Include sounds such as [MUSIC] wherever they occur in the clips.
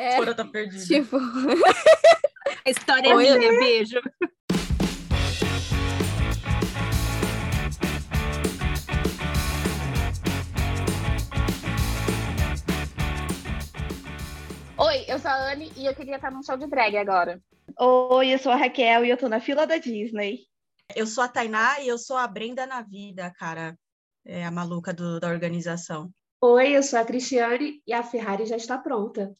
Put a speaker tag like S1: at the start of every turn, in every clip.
S1: É,
S2: Fora tá perdida.
S1: tipo, [LAUGHS]
S3: A história
S1: Oi.
S3: é minha, beijo.
S4: Oi, eu sou a Anne e eu queria estar num show de drag agora.
S5: Oi, eu sou a Raquel e eu tô na fila da Disney.
S2: Eu sou a Tainá e eu sou a Brenda na vida, cara. É a maluca do- da organização.
S6: Oi, eu sou a Cristiane e a Ferrari já está pronta.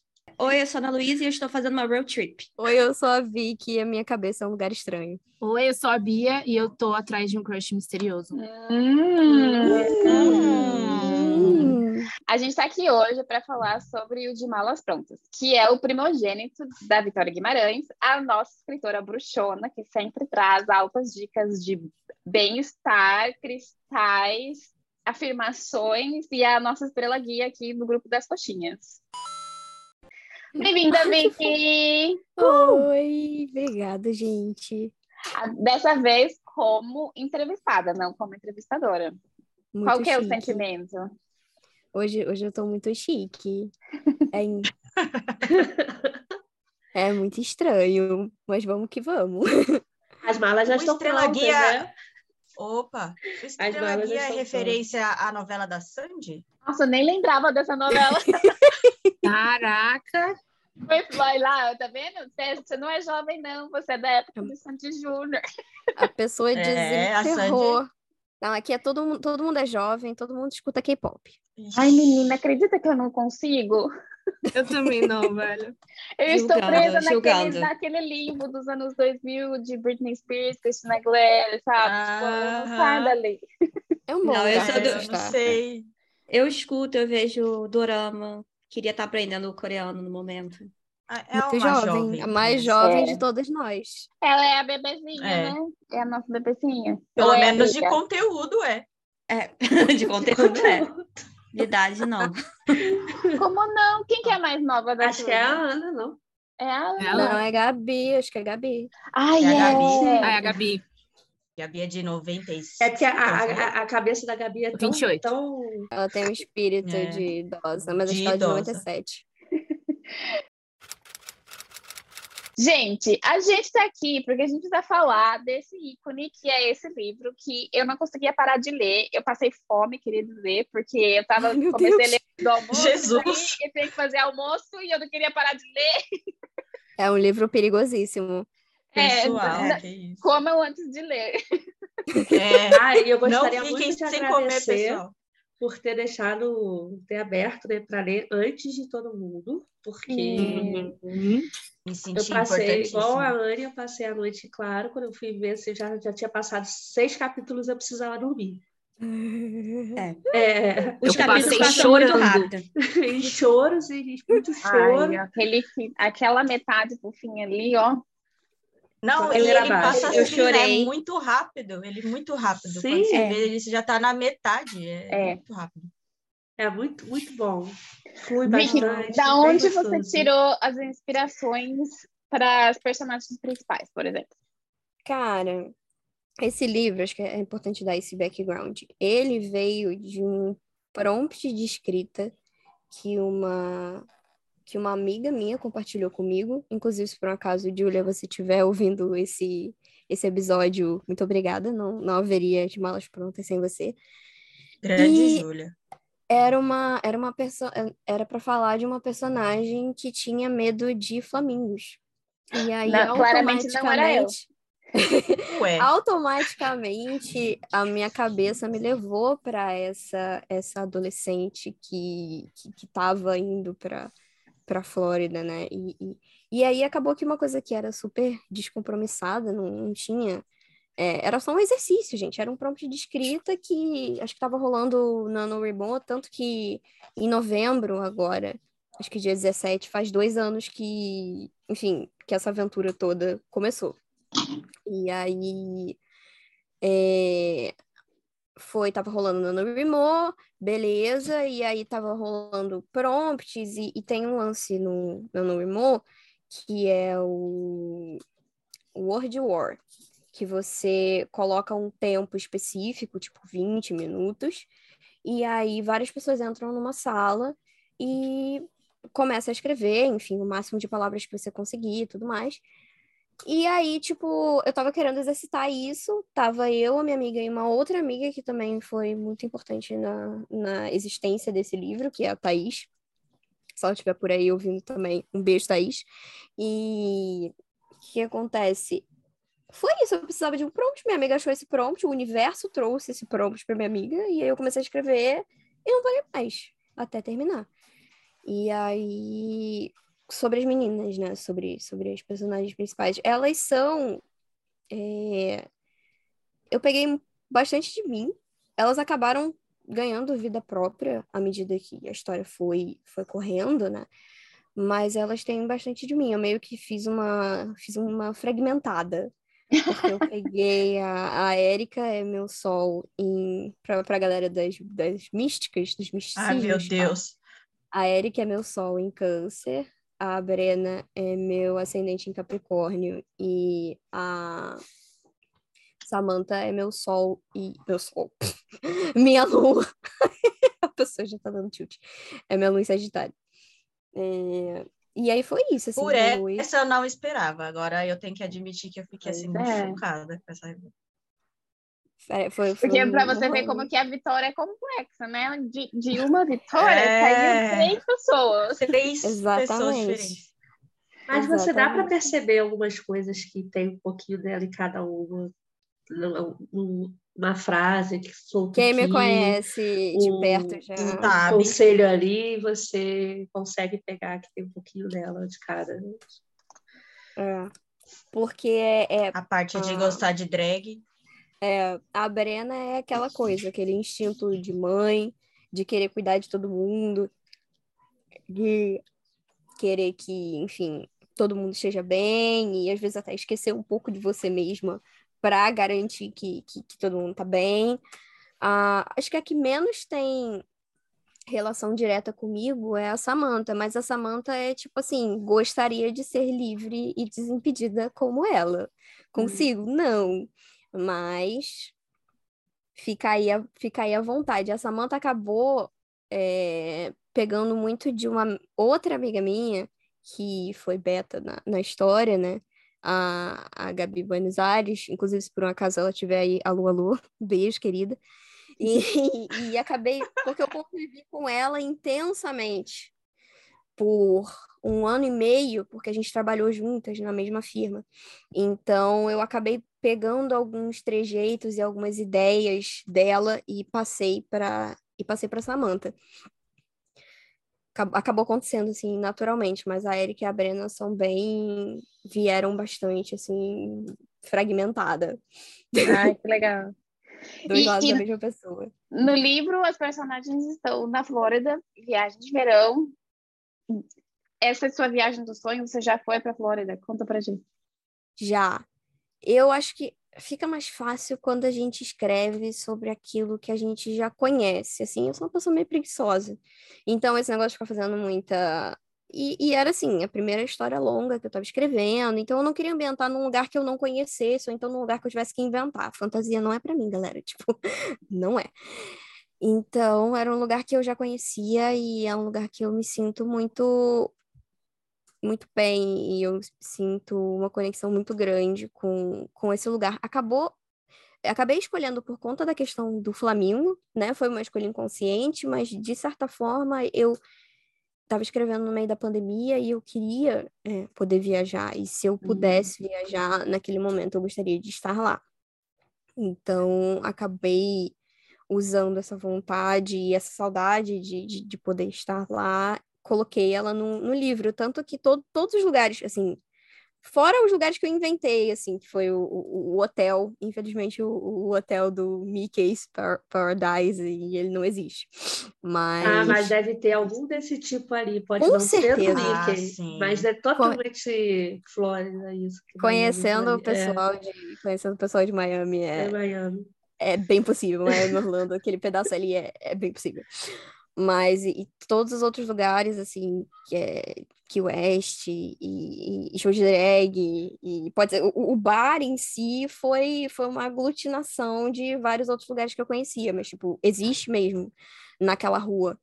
S3: Oi, eu sou a Ana Luísa e eu estou fazendo uma road trip.
S1: oi, eu sou a Vicky e a minha cabeça é um lugar estranho.
S3: Oi, eu sou a Bia e eu tô atrás de um crush misterioso.
S4: Hum. A gente está aqui hoje para falar sobre o De Malas Prontas, que é o primogênito da Vitória Guimarães, a nossa escritora bruxona, que sempre traz altas dicas de bem-estar, cristais, afirmações e a nossa estrela guia aqui do grupo das coxinhas. Bem-vinda, [LAUGHS] Vicky!
S1: Oi, obrigada, gente.
S4: Ah, Dessa vez como entrevistada, não como entrevistadora.
S1: Muito
S4: Qual que é o sentimento?
S1: Hoje, hoje eu tô muito chique. [LAUGHS] É, in- é muito estranho, mas vamos que vamos.
S6: As malas já estão
S2: Estrela
S6: prontas,
S2: Guia-
S6: né?
S2: Opa! Estrela Guia é referência à novela da Sandy?
S4: Nossa, eu nem lembrava dessa novela. [LAUGHS]
S3: Caraca!
S4: Vai lá, tá vendo? Você, não é jovem, não. Você é da época do Sandy Júnior.
S1: A pessoa
S2: É, a
S1: desenterrou. Não, aqui é todo mundo, todo mundo é jovem, todo mundo escuta K-pop.
S4: Ai, menina, acredita que eu não consigo? [LAUGHS]
S3: Eu também não, velho.
S4: Eu estou presa naquele, naquele limbo dos anos 2000 de Britney Spears, Christina Aguilera, sabe? Tipo, eu não saio
S2: Aham.
S4: dali.
S1: É um bom
S3: Não, eu sou do-
S2: eu não sei.
S3: Eu escuto, eu vejo dorama. Queria estar aprendendo coreano no momento.
S2: Ah, É
S1: Muito
S2: uma
S1: jovem, a mais jovem
S4: É.
S1: de todas nós.
S4: Ela é a bebezinha,
S2: É.
S4: né? É a nossa bebezinha.
S2: Pelo
S4: Ou é
S2: menos de
S4: amiga?
S2: conteúdo, é.
S3: É, [LAUGHS] de conteúdo é. De idade, não. [LAUGHS]
S4: Como não? Quem que é a mais nova da
S6: Acho que é a? Ana, não?
S4: É a Ana.
S3: Ela?
S1: Não, é Gabi, acho que é Gabi.
S4: Ai,
S2: É a
S4: é.
S2: Gabi.
S3: Ai, a Gabi.
S2: E a Bia de 95.
S6: É porque a, a, a- a cabeça da Gabi é tão,
S3: 28.
S6: tão...
S1: Ela tem um espírito
S2: É.
S1: de idosa, mas
S2: De
S1: acho que ela é de
S2: idosa.
S1: 97.
S4: Gente, a gente tá aqui porque a gente precisa falar desse ícone que é esse livro que eu não conseguia parar de ler. Eu passei fome, queria dizer, porque eu tava
S1: Ai,
S4: comecei
S1: Deus.
S4: a ler do almoço,
S2: Jesus.
S4: eu tenho que fazer almoço e eu não queria parar de ler.
S1: É um livro perigosíssimo. [LAUGHS]
S4: É,
S2: Pessoal, que isso.
S4: Como antes de ler.
S2: É, [LAUGHS]
S6: Ah, e eu
S2: não
S6: gostaria
S2: fiquem
S6: muito de
S2: sem comer,
S6: agradecer
S2: pessoal.
S6: por ter deixado, ter aberto né, para ler antes de todo mundo, porque
S2: Me
S6: eu
S2: senti
S6: passei, igual a. Anne, eu passei a noite, claro, quando eu fui ver, se já, já tinha passado seis capítulos, eu precisava dormir. É,
S3: Os
S6: eu
S3: capítulos
S6: passei chorando.
S3: rápido. [LAUGHS]
S6: em choros e muito
S4: Ai,
S6: choro.
S4: aquele, fi- aquela metade pro fim ali, ó.
S2: Não, ele
S6: base.
S2: passa
S3: Eu
S2: assim, né?
S3: chorei.
S2: Muito rápido. Ele muito rápido.
S6: Sim.
S2: Quando você
S3: É.
S2: vê, ele já tá na metade. É,
S4: É.
S2: muito rápido.
S6: É muito, muito bom. Flui
S4: Vicky,
S6: bastante.
S4: da onde você tirou as inspirações para os personagens principais, por exemplo?
S1: Cara, esse livro, acho que é importante dar esse background. Ele veio de um prompt de escrita que uma que uma amiga minha compartilhou comigo. Inclusive, se por um acaso, Julia, você estiver ouvindo esse esse episódio, muito obrigada. Não, não haveria de malas prontas sem você.
S2: Grande
S1: E-
S2: Júlia.
S1: Era uma era uma pessoa era para falar de uma personagem que tinha medo de flamingos. E aí
S4: Não, claramente não era eu.
S1: automaticamente [LAUGHS] automaticamente a minha cabeça me levou para essa essa adolescente que que, que tava indo para para Flórida, né? E, e, e aí acabou que uma coisa que era super descompromissada, não, não tinha é, era só um exercício, gente. Era um prompt de escrita que acho que estava rolando na no Remote, tanto que em novembro agora, acho que dia 17, faz dois anos que, enfim, que essa aventura toda começou. E aí é, foi, tava rolando no NaNoWriMo, beleza, e aí tava rolando prompts, e, e tem um lance no NaNoWriMo que é o Word War, que você coloca um tempo específico, tipo 20 minutos, e aí várias pessoas entram numa sala e começa a escrever, enfim, o máximo de palavras que você conseguir e tudo mais. E aí, tipo, eu tava querendo exercitar isso, tava eu, a minha amiga e uma outra amiga que também foi muito importante na, na existência desse livro, que é a Thaís. Se ela estiver por aí ouvindo também, um beijo, Thaís. E o que acontece? Foi isso, eu precisava de um prompt, minha amiga achou esse prompt, o universo trouxe esse prompt pra minha amiga, e aí eu comecei a escrever e não parei mais, até terminar. E aí, sobre as meninas, né? Sobre, sobre as personagens principais. Elas são. É... Eu peguei bastante de mim. Elas acabaram ganhando vida própria à medida que a história foi, foi correndo, né? Mas elas têm bastante de mim. Eu meio que fiz uma, fiz uma fragmentada. Porque eu peguei a, a Érica, é meu sol, em, pra, pra galera das, das místicas, dos misticismos.
S2: Ai, meu Deus.
S1: A Érica é meu sol em câncer a Brena é meu ascendente em Capricórnio e a Samantha é meu sol e meu sol. [LAUGHS] minha lua. [LAUGHS] a pessoa já tá dando tilt. É minha lua em Sagitário. É... E aí foi isso, assim.
S2: Por essa eu não esperava. Agora eu tenho que admitir que eu fiquei assim, muito é. chocada com essa
S1: é, foi,
S4: foi Porque para você ver como que a vitória é complexa, né? De, de uma vitória é... saiu três pessoas.
S2: Três Exatamente. pessoas diferentes.
S6: Mas Exatamente. você dá para perceber algumas coisas que tem um pouquinho dela em cada uma. Uma frase que solta
S1: Quem aqui, me conhece de um, perto já
S6: um conselho ali, você consegue pegar que tem um pouquinho dela de cada.
S1: É. Porque é, é
S2: a parte de gostar de drag.
S1: É, a Brena é aquela coisa, aquele instinto de mãe, de querer cuidar de todo mundo, de querer que, enfim, todo mundo esteja bem, e às vezes até esquecer um pouco de você mesma para garantir que, que, que, todo mundo tá bem. Uh, acho que a que menos tem relação direta comigo é a Samantha, mas a Samantha é tipo assim, gostaria de ser livre e desimpedida como ela. Consigo? Uhum. Não mas fica aí, a, fica aí à vontade. A Samantha acabou é, pegando muito de uma outra amiga minha, que foi beta na, na história, né? A, a Gabi Buenos Aires, inclusive se por um acaso ela tiver aí, alô, alô, [LAUGHS] beijo, querida. E, e, [LAUGHS] e acabei, porque eu convivi com ela intensamente por um ano e meio, porque a gente trabalhou juntas na mesma firma. Então, eu acabei pegando alguns trejeitos e algumas ideias dela e passei para e passei para Samantha. Acabou acontecendo assim naturalmente, mas a Erika e a Brena são bem vieram bastante assim fragmentada.
S4: Ai, que legal. [LAUGHS]
S1: Dois e, lados e da mesma pessoa.
S4: No livro, as personagens estão na Flórida, viagem de verão. Essa é sua viagem dos sonhos? Você já foi para Flórida? Conta pra gente.
S1: Já eu acho que fica mais fácil quando a gente escreve sobre aquilo que a gente já conhece. Assim, eu sou uma pessoa meio preguiçosa. Então, esse negócio de ficar fazendo muita. E, e, era assim, a primeira história longa que eu estava escrevendo, então eu não queria ambientar num lugar que eu não conhecesse, ou então num lugar que eu tivesse que inventar. Fantasia não é para mim, galera, [LAUGHS] tipo, não é. Então, era um lugar que eu já conhecia e é um lugar que eu me sinto muito muito bem e eu sinto uma conexão muito grande com, com esse lugar. Acabou acabei escolhendo por conta da questão do Flamengo, né? Foi uma escolha inconsciente, mas de certa forma eu estava escrevendo no meio da pandemia e eu queria é, poder viajar. E se eu uhum. pudesse viajar naquele momento, eu gostaria de estar lá. Então, acabei usando essa vontade e essa saudade de, de, de poder estar lá coloquei ela no, no livro, tanto que todo, todos os lugares, assim, fora os lugares que eu inventei, assim, que foi o, o, o hotel, infelizmente o, o, hotel do Mickey's Paradise, e ele não existe, mas...
S6: Ah, mas deve ter algum desse tipo ali, pode Com não certeza. ser do Mickey, ah, mas é totalmente Com... Flórida isso.
S1: Conhecendo o pessoal é. de, conhecendo o pessoal de Miami, é,
S6: é Miami.
S1: É bem possível, Miami, Orlando, aquele pedaço ali é, é bem possível mas e, e, todos os outros lugares, assim, que é Key West e, e, e show de drag, e pode ser, o, o, bar em si foi, foi uma aglutinação de vários outros lugares que eu conhecia, mas, tipo, existe mesmo naquela rua.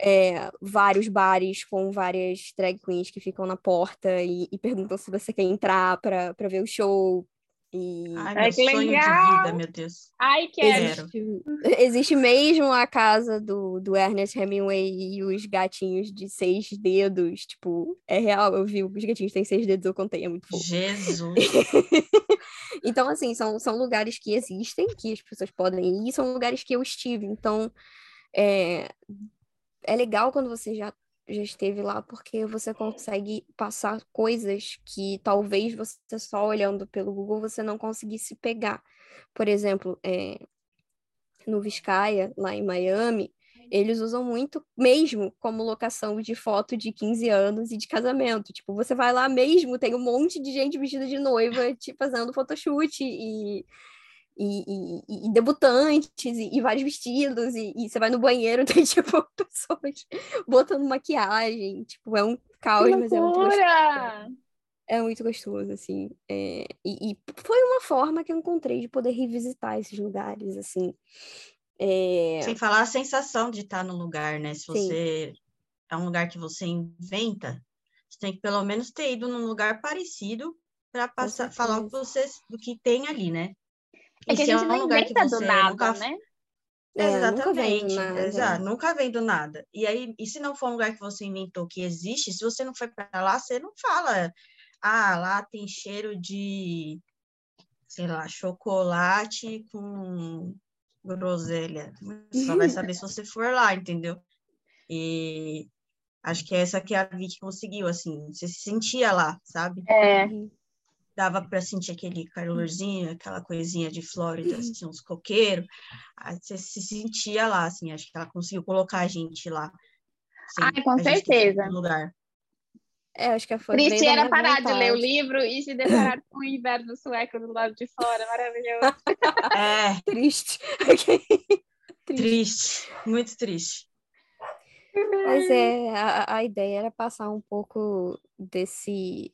S1: é, vários bares com várias drag queens que ficam na porta e, e perguntam se você quer entrar para ver o show. E...
S2: Ai,
S4: Ai,
S2: meu
S4: que
S2: sonho
S4: legal!
S2: de vida, meu Deus.
S4: Ai, quero.
S1: Existe, existe mesmo a casa do, do Ernest Hemingway e os gatinhos de seis dedos. Tipo, é real, eu vi os gatinhos têm seis dedos, eu contei, é muito fofo.
S2: Jesus. [LAUGHS]
S1: então, assim, são, são lugares que existem, que as pessoas podem ir, são lugares que eu estive. Então, é, é legal quando você já, já esteve lá, porque você consegue passar coisas que talvez você só olhando pelo Google você não conseguisse pegar. Por exemplo, é, no Vizcaya, lá em Miami, eles usam muito mesmo como locação de foto de 15 anos e de casamento. Tipo, você vai lá mesmo, tem um monte de gente vestida de noiva, te fazendo photoshoot e, e, e, e debutantes e, e, vários vestidos e, e, você vai no banheiro, [LAUGHS] tem, tipo, pessoas botando maquiagem. Tipo, é um caos, mas é muito gostoso. É muito gostoso, assim. É, e, foi uma forma que eu encontrei de poder revisitar esses lugares, assim. É...
S2: Sem falar a sensação de estar no lugar, né? Se você Sim. é um lugar que você inventa, você tem que pelo menos ter ido num lugar parecido para passar, falar o que você, do que tem ali, né?
S4: É que a gente é um não inventa do nada, nunca... né?
S2: É, Exatamente, nunca vem, exato, nunca vem do nada. E aí, e se não for um lugar que você inventou que existe, se você não foi para lá, você não fala, ah, lá tem cheiro de, sei lá, chocolate com groselha. Só vai saber se você for lá, entendeu? E acho que essa que a Vicky conseguiu, assim, você se sentia lá, sabe?
S4: É.
S2: Dava para sentir aquele calorzinho, aquela coisinha de Flórida, assim, uns coqueiros. Aí você se sentia lá, assim, acho que ela conseguiu colocar a gente lá.
S4: Assim, Ai, com certeza.
S2: lugar.
S1: É, acho que foi.
S4: Triste era parar vontade. de ler o livro e se deparar com o inverno sueco do lado de fora. Maravilhoso. [LAUGHS]
S2: É. [LAUGHS]
S1: Triste.
S2: triste. Muito triste.
S1: Mas é, a, a ideia era passar um pouco desse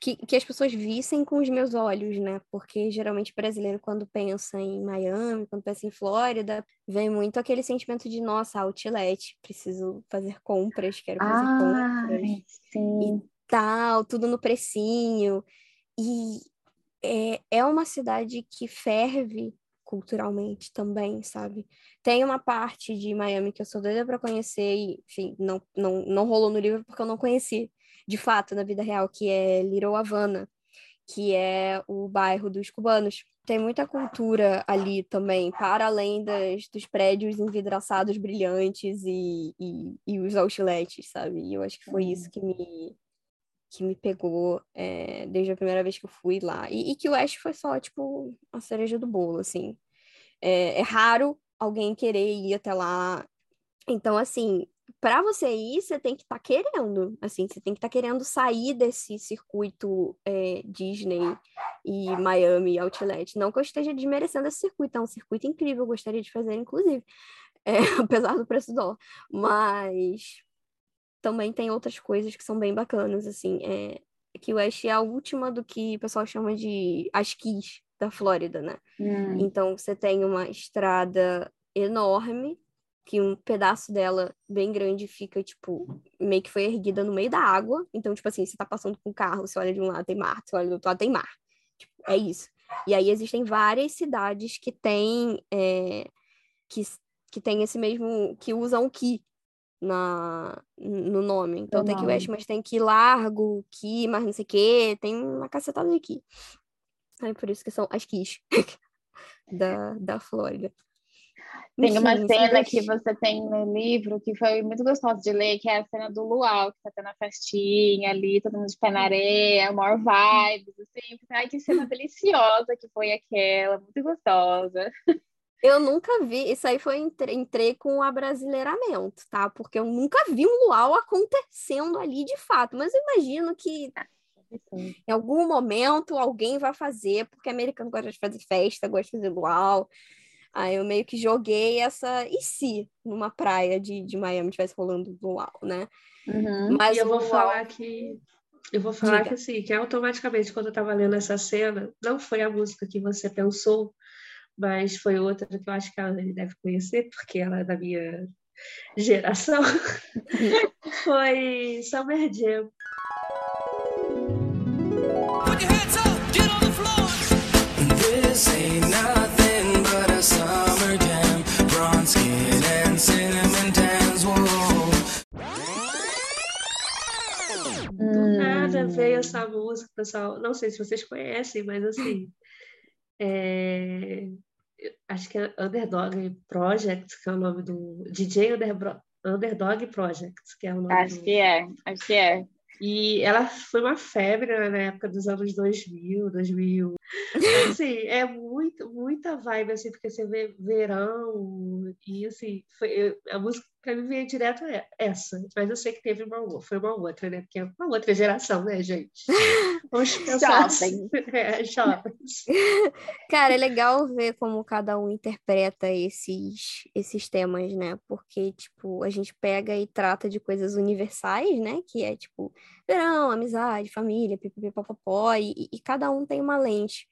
S1: que, que as pessoas vissem com os meus olhos, né? Porque geralmente brasileiro, quando pensa em Miami, quando pensa em Flórida, vem muito aquele sentimento de, nossa, outlet, preciso fazer compras, quero fazer
S4: ah,
S1: compras.
S4: Sim.
S1: E tal, tudo no precinho. E é, é uma cidade que ferve culturalmente também, sabe? Tem uma parte de Miami que eu sou doida para conhecer e, enfim, não, não, não rolou no livro porque eu não conheci de fato na vida real, que é Little Havana, que é o bairro dos cubanos. Tem muita cultura ali também, para além das, dos prédios envidraçados brilhantes e, e, e os outlets, sabe? E eu acho que foi uhum. isso que me, que me pegou é, desde a primeira vez que eu fui lá. E, e, que o West foi só, tipo, a cereja do bolo, assim. É, é raro alguém querer ir até lá. Então, assim, para você ir, você tem que estar tá querendo, assim, você tem que estar tá querendo sair desse circuito é, Disney e Miami Outlet. Não que eu esteja desmerecendo esse circuito, é um circuito incrível, eu gostaria de fazer, inclusive, [LAUGHS] é, apesar do preço do dólar. Mas também tem outras coisas que são bem bacanas, assim, é, que o West é a última do que o pessoal chama de as Keys da Flórida, né?
S4: Hum.
S1: Então, você tem uma estrada enorme que um pedaço dela bem grande fica, tipo, meio que foi erguida no meio da água. Então, tipo assim, você tá passando com o carro, você olha de um lado tem mar, você olha do outro lado tem mar. Tipo, é isso. E aí existem várias cidades que têm é, que, que tem esse mesmo, que usam o que na, no nome. Então tem que West, mas tem que largo, que, mas não sei o quê, tem uma cacetada de que. Aí por isso que são as Keys [LAUGHS] da, da Flórida.
S4: Tem uma cena que você tem no livro que foi muito gostoso de ler, que é a cena do luau, que tá tendo a festinha ali, todo mundo de pé na areia, maior vibes, assim. Ai, que cena deliciosa que foi aquela, muito gostosa.
S1: Eu nunca vi, isso aí foi, entre, entrei com o abrasileiramento, tá? Porque eu nunca vi um luau acontecendo ali de fato, mas eu imagino que em algum momento alguém vai fazer, porque americano gosta de fazer festa, gosta de fazer luau. Aí eu meio que joguei essa. E se numa praia de, de Miami tivesse rolando luau, né?
S6: Uhum. Mas e eu vou luau... falar que. Eu vou falar Diga. que assim, que automaticamente, quando eu estava lendo essa cena, não foi a música que você pensou, mas foi outra que eu acho que ela deve conhecer, porque ela é da minha geração, [LAUGHS] foi Summer Jam. Nada veio essa música, pessoal. Não sei se vocês conhecem, mas assim. É, acho que é Underdog Project, que é o nome do DJ Underdog Project, que é o nome
S4: Acho
S6: do...
S4: que é, acho que é.
S6: E ela foi uma febre né, na época dos anos 2000, 2000. [LAUGHS] Assim, é muito, muita vibe, assim, porque você vê verão e, assim, foi, a música para mim veio direto é essa. Mas eu sei que teve uma, foi uma outra, né? Porque é uma outra geração, né, gente? Vamos pensar assim. [LAUGHS] É, jovens. [LAUGHS]
S1: Cara, é legal ver como cada um interpreta esses, esses temas, né? Porque, tipo, a gente pega e trata de coisas universais, né? Que é, tipo, verão, amizade, família, pipipipopopó, e, e cada um tem uma lente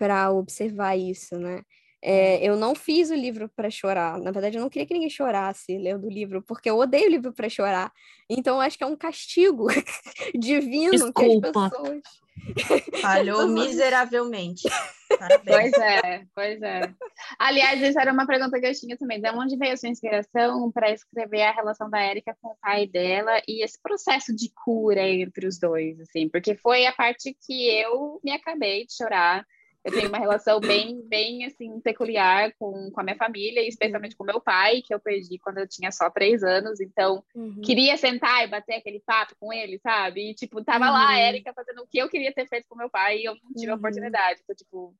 S1: para observar isso, né? É, eu não fiz o livro para chorar. Na verdade, eu não queria que ninguém chorasse lendo o livro, porque eu odeio livro para chorar. Então, acho que é um castigo [LAUGHS] divino
S2: Desculpa.
S1: que as pessoas. [LAUGHS]
S2: Falhou miseravelmente. [LAUGHS]
S4: Parabéns. Pois é, pois é. Aliás, essa era uma pergunta que eu tinha também. De onde veio a sua inspiração para escrever a relação da Érica com o pai dela e esse processo de cura entre os dois, assim? Porque foi a parte que eu me acabei de chorar eu tenho uma relação bem, bem assim, peculiar com, com a minha família, especialmente com meu pai, que eu perdi quando eu tinha só três anos. Então, uhum. queria sentar e bater aquele papo com ele, sabe? E, tipo, tava uhum. lá a uhum. Érica fazendo o que eu queria ter feito com meu pai e eu não tive uhum. a oportunidade. Então, tipo.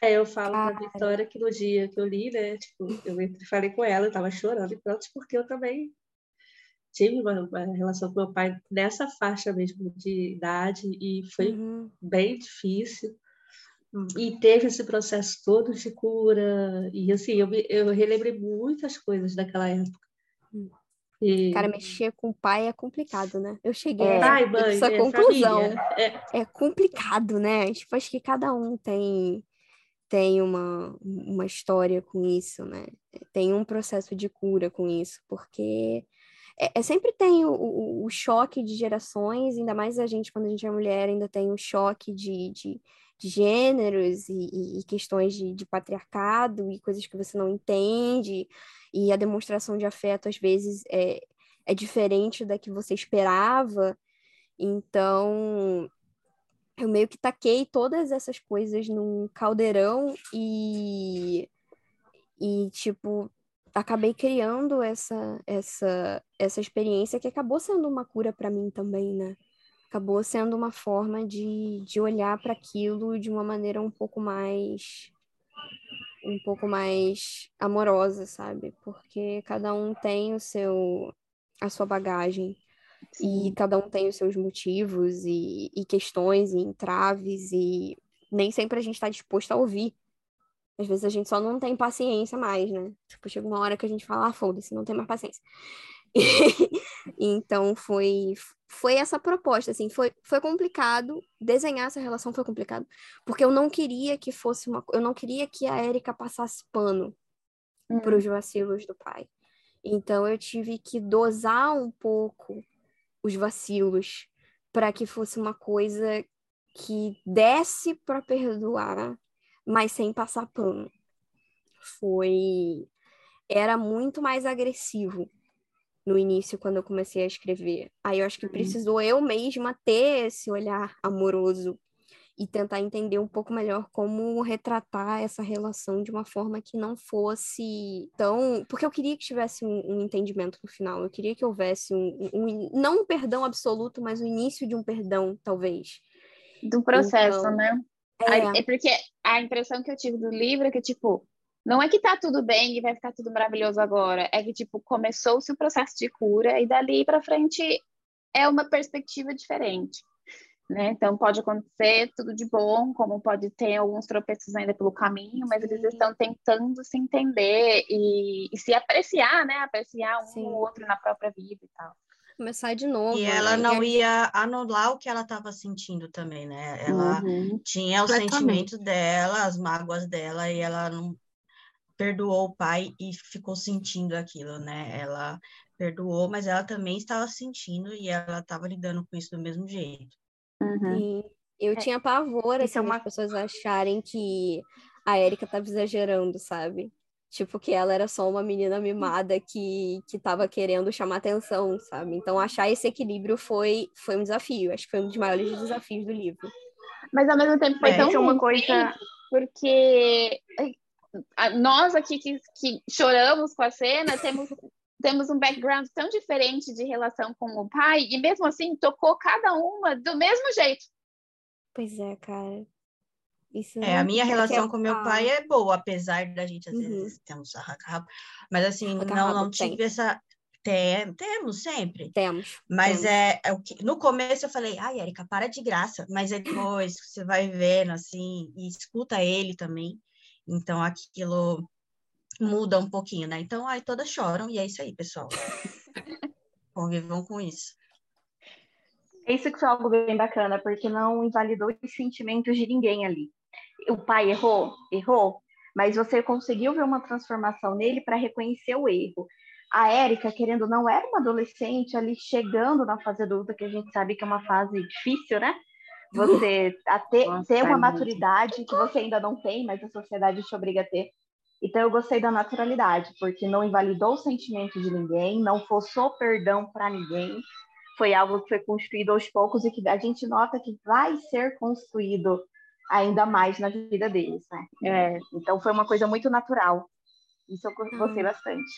S6: É, eu falo ah, pra Vitória que no dia que eu li, né, tipo, eu falei com ela, eu tava chorando e pronto, porque eu também tive uma, uma, relação com meu pai nessa faixa mesmo de idade e foi uhum. bem difícil. E teve esse processo todo de cura. E assim, eu, eu relembrei muitas coisas daquela época.
S1: E... Cara, mexer com o pai é complicado, né? Eu cheguei é. a essa é, conclusão. É. é. complicado, né? Tipo, acho que cada um tem, tem uma, uma história com isso, né? Tem um processo de cura com isso, porque é, é sempre tem o, o, o, choque de gerações, ainda mais a gente, quando a gente é mulher, ainda tem o choque de, de de gêneros e, e questões de, de, patriarcado e coisas que você não entende, e a demonstração de afeto às vezes é, é diferente da que você esperava. Então, eu meio que taquei todas essas coisas num caldeirão e, e tipo, acabei criando essa, essa, essa experiência que acabou sendo uma cura para mim também, né? Acabou sendo uma forma de, de olhar para aquilo de uma maneira um pouco mais um pouco mais amorosa, sabe? Porque cada um tem o seu a sua bagagem Sim. e cada um tem os seus motivos e, e questões e entraves e nem sempre a gente está disposto a ouvir. Às vezes a gente só não tem paciência mais, né? Tipo, chega uma hora que a gente fala, ah, foda-se, não tem mais paciência. [LAUGHS] então foi foi essa proposta, assim, foi, foi complicado, desenhar essa relação foi complicado, porque eu não queria que fosse uma, eu não queria que a Érica passasse pano uhum. para os vacilos do pai. Então eu tive que dosar um pouco os vacilos para que fosse uma coisa que desse para perdoar, mas sem passar pano. Foi era muito mais agressivo no início, quando eu comecei a escrever. Aí eu acho que uhum. precisou eu mesma ter esse olhar amoroso e tentar entender um pouco melhor como retratar essa relação de uma forma que não fosse tão. Porque eu queria que tivesse um, um entendimento no final, eu queria que houvesse um, um, Não um perdão absoluto, mas o início de um perdão, talvez.
S4: Do processo, então, né? É. é porque a impressão que eu tive do livro é que, tipo, não é que tá tudo bem e vai ficar tudo maravilhoso agora, é que tipo começou-se o processo de cura e dali para frente é uma perspectiva diferente, né? Então pode acontecer tudo de bom, como pode ter alguns tropeços ainda pelo caminho, mas eles estão tentando se entender e, e se apreciar, né? Apreciar um ou outro na própria vida e tal
S1: começar de novo.
S2: E né? ela não ia anular o que ela estava sentindo também, né? Ela uhum. tinha os sentimentos dela, as mágoas dela, e ela não perdoou o pai e ficou sentindo aquilo, né? Ela perdoou, mas ela também estava sentindo e ela estava lidando com isso do mesmo jeito.
S1: Uhum. eu é, tinha pavor assim, é uma... as pessoas acharem que a Erika estava exagerando, sabe? Tipo, que ela era só uma menina mimada que, que tava querendo chamar atenção, sabe? Então, achar esse equilíbrio foi, foi um desafio. Acho que foi um dos maiores desafios do livro.
S4: Mas, ao mesmo tempo, foi é, tão uma coisa... Porque nós aqui que, que choramos com a cena, temos temos um background tão diferente de relação com o pai, e mesmo assim tocou cada uma do mesmo jeito.
S1: Pois é, cara.
S2: Isso é, a minha relação com meu pai é boa, apesar da gente às uhum. vezes temos arranca mas assim, não, não tive tem. essa tem, temos sempre.
S1: Temos.
S2: Mas
S1: temos.
S2: É, é o que no começo eu falei, ai, Erika, para de graça, mas é depois você vai vendo assim e escuta ele também. Então aquilo muda um pouquinho, né? Então aí todas choram e é isso aí, pessoal. [LAUGHS] Convivam com isso.
S5: Isso que foi algo bem bacana, porque não invalidou os sentimentos de ninguém ali. O pai errou, errou, mas você conseguiu ver uma transformação nele para reconhecer o erro. A Érica, querendo não, era uma adolescente ali chegando na fase adulta, que a gente sabe que é uma fase difícil, né? Você a ter, Nossa, ter uma é maturidade que você ainda não tem, mas a sociedade te obriga a ter. Então eu gostei da naturalidade, porque não invalidou o sentimento de ninguém, não forçou perdão para ninguém, foi algo que foi construído aos poucos e que a gente nota que vai ser construído ainda mais na vida deles, né? É, então foi uma coisa muito natural. Isso eu gostei hum. bastante.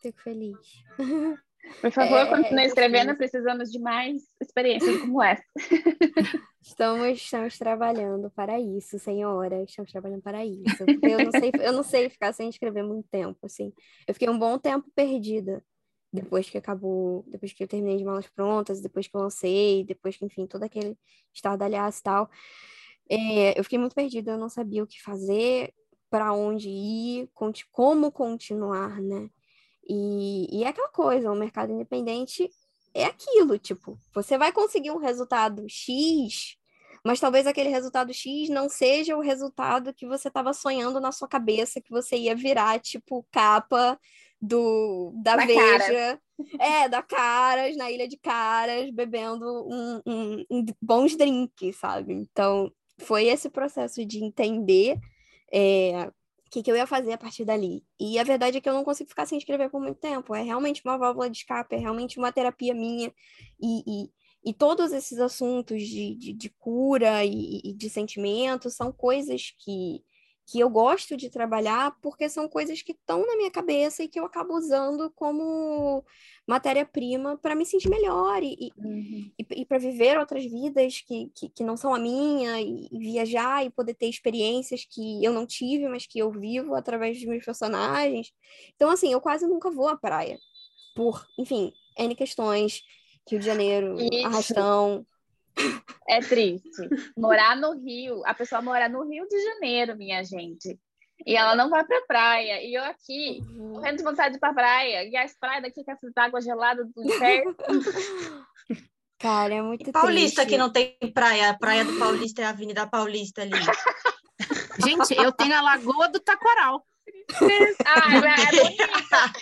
S1: Fico feliz. [LAUGHS]
S4: Por favor, é, continue escrevendo, precisamos de mais experiências como essa. [LAUGHS]
S1: Estamos, estamos trabalhando para isso, senhora. Estamos trabalhando para isso. eu não sei, eu não sei ficar sem escrever muito tempo, assim. Eu fiquei um bom tempo perdida depois que acabou, depois que eu terminei de malas prontas, depois que eu lancei, depois que, enfim, todo aquele estardalhaço e tal. É, eu fiquei muito perdida, eu não sabia o que fazer, para onde ir, como continuar, né? E, e é aquela coisa, o mercado independente é aquilo, tipo, você vai conseguir um resultado X, mas talvez aquele resultado X não seja o resultado que você estava sonhando na sua cabeça, que você ia virar, tipo, capa do da, da Veja, cara. é, da Caras, na Ilha de Caras, bebendo um, um, um bons drinks, sabe? Então, foi esse processo de entender é, que, que eu ia fazer a partir dali. E a verdade é que eu não consigo ficar sem escrever por muito tempo. É realmente uma válvula de escape, é realmente uma terapia minha. E, e, e todos esses assuntos de, de, de cura e, e, de sentimento são coisas que, que eu gosto de trabalhar porque são coisas que estão na minha cabeça e que eu acabo usando como matéria-prima para me sentir melhor e, uhum. e, e para viver outras vidas que, que, que, não são a minha e, e, viajar e poder ter experiências que eu não tive, mas que eu vivo através dos meus personagens. Então, assim, eu quase nunca vou à praia por, enfim, N questões, Rio de Janeiro, Isso. arrastão,
S4: é triste. Morar no Rio, a pessoa mora no Rio de Janeiro, minha gente. E ela não vai pra praia. E eu aqui, uhum. morrendo de vontade de ir pra praia. E as praias daqui com essa água gelada do inferno.
S1: Cara, é muito
S2: e Paulista
S1: triste.
S2: que não tem praia. A praia do Paulista é a Avenida Paulista ali.
S7: Gente, eu tenho a Lagoa do Taquaral.
S4: ah, é bonita.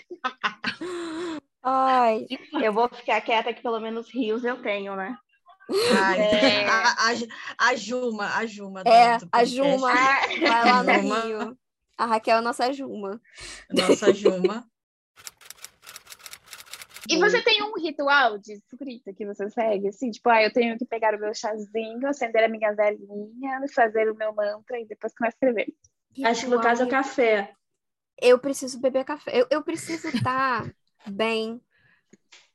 S5: Ai, eu vou ficar quieta que pelo menos rios eu tenho, né?
S2: Ai, é... a, a, a, Juma, a Juma.
S1: É, a Juma. Vai lá no Juma. Rio. A Raquel é a nossa Juma.
S2: Nossa Juma.
S4: E você tem um ritual de escrita que você segue? Assim, tipo, ah, eu tenho que pegar o meu chazinho, acender a minha velhinha, fazer o meu mantra e depois começar a escrever.
S6: Ritual. Acho que no caso é o café.
S1: Eu preciso beber café. Eu, eu preciso estar [LAUGHS] bem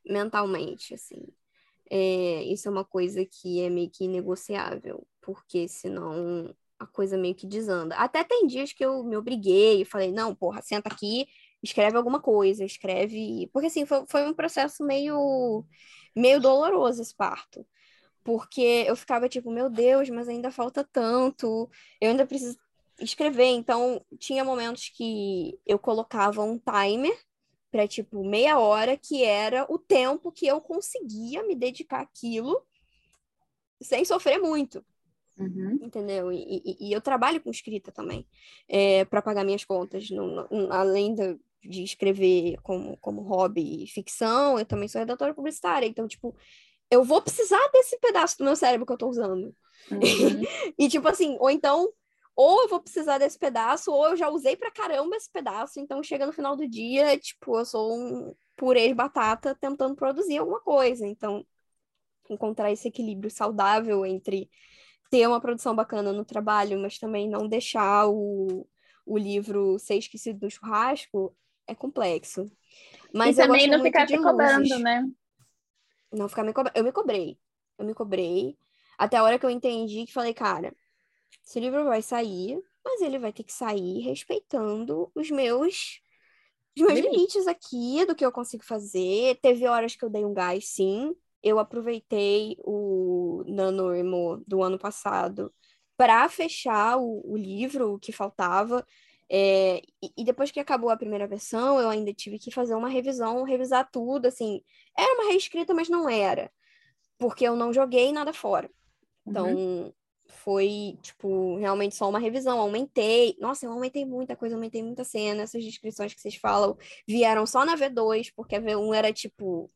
S1: mentalmente, assim. É, isso é uma coisa que é meio que inegociável, porque senão a coisa meio que desanda. Até tem dias que eu me obriguei e falei, não, porra, senta aqui, escreve alguma coisa, escreve. Porque assim, foi, foi um processo meio, meio doloroso esse parto. Porque eu ficava tipo, meu Deus, mas ainda falta tanto, eu ainda preciso escrever. Então, tinha momentos que eu colocava um timer para tipo meia hora, que era o tempo que eu conseguia me dedicar àquilo sem sofrer muito. Uhum. Entendeu? E, e, e, eu trabalho com escrita também, é, para pagar minhas contas. Além de, de escrever como, como hobby ficção, eu também sou redatora publicitária. Então, tipo, eu vou precisar desse pedaço do meu cérebro que eu tô usando. Uhum. [LAUGHS] e, tipo assim, ou então, ou eu vou precisar desse pedaço, ou eu já usei pra caramba esse pedaço, então chega no final do dia, tipo, eu sou um purê de batata tentando produzir alguma coisa. Então, encontrar esse equilíbrio saudável entre ter uma produção bacana no trabalho, mas também não deixar o, o livro ser esquecido no churrasco, é complexo. Mas
S4: e também não ficar se cobrando, né?
S1: Não ficar me cobrando. Eu me cobrei. Eu me cobrei. Até a hora que eu entendi que falei, cara, esse livro vai sair, mas ele vai ter que sair respeitando os meus os meus limites aqui, do que eu consigo fazer. Teve horas que eu dei um gás, sim eu aproveitei o NaNoWriMo do ano passado para fechar o, o, livro que faltava. É, e, e, depois que acabou a primeira versão, eu ainda tive que fazer uma revisão, revisar tudo, assim. Era uma reescrita, mas não era. Porque eu não joguei nada fora. Então, uhum. Foi, tipo, realmente só uma revisão. Aumentei. Nossa, eu aumentei muita coisa, aumentei muita cena. Essas descrições que vocês falam vieram só na V2, porque a V1 era, tipo,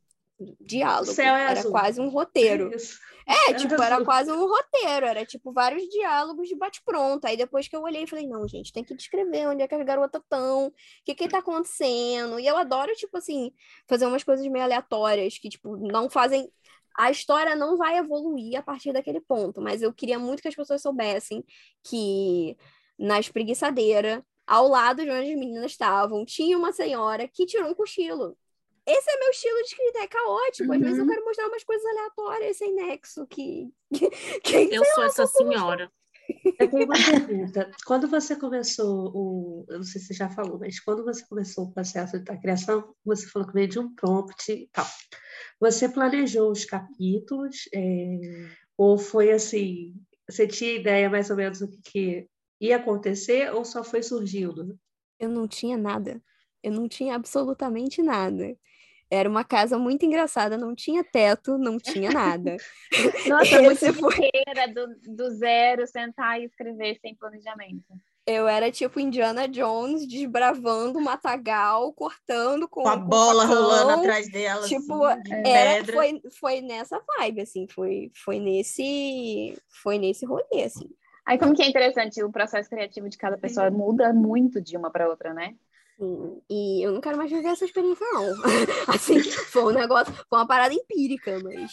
S1: diálogo. É era azul. quase um roteiro. [LAUGHS] É, é tipo, era quase um roteiro, era tipo vários diálogos de bate-pronto. Aí depois que eu olhei, falei, não, gente, tem que descrever onde é que as garotas estão, o que que tá acontecendo. E eu adoro, tipo assim, fazer umas coisas meio aleatórias, que, tipo, não fazem. A história não vai evoluir a partir daquele ponto, mas eu queria muito que as pessoas soubessem que na espreguiçadeira, ao lado de onde as meninas estavam, tinha uma senhora que tirou um cochilo. Esse é meu estilo de escrita, é caótico. Uhum. Às vezes eu uhum. quero mostrar umas coisas aleatórias, sem nexo, que. [LAUGHS]
S7: que eu sou lá, essa senhora.
S6: Eu tenho uma pergunta. Quando você começou o. Eu não sei se você já falou, mas quando você começou o processo da criação, você falou que veio de um prompt e tal. Você planejou os capítulos? É... Ou foi assim? Você tinha ideia mais ou menos do que, que ia acontecer ou só foi surgindo?
S1: Eu não tinha nada. Eu não tinha absolutamente nada. Era uma casa muito engraçada, não tinha teto, não tinha nada. [LAUGHS]
S4: Nossa, [LAUGHS] muito foi... do, do zero, sentar e escrever sem planejamento.
S1: Eu era tipo Indiana Jones desbravando o matagal, cortando com,
S2: com a bola facão, rolando atrás dela.
S1: Tipo, assim, era, foi, foi nessa vibe, assim, foi, foi nesse foi nesse rolê, assim.
S4: Aí como que é interessante, o processo criativo de cada pessoa muda muito de uma para outra, né?
S1: Sim, e eu não quero mais viver essa experiência, não. [LAUGHS] assim, foi um negócio, foi uma parada empírica, mas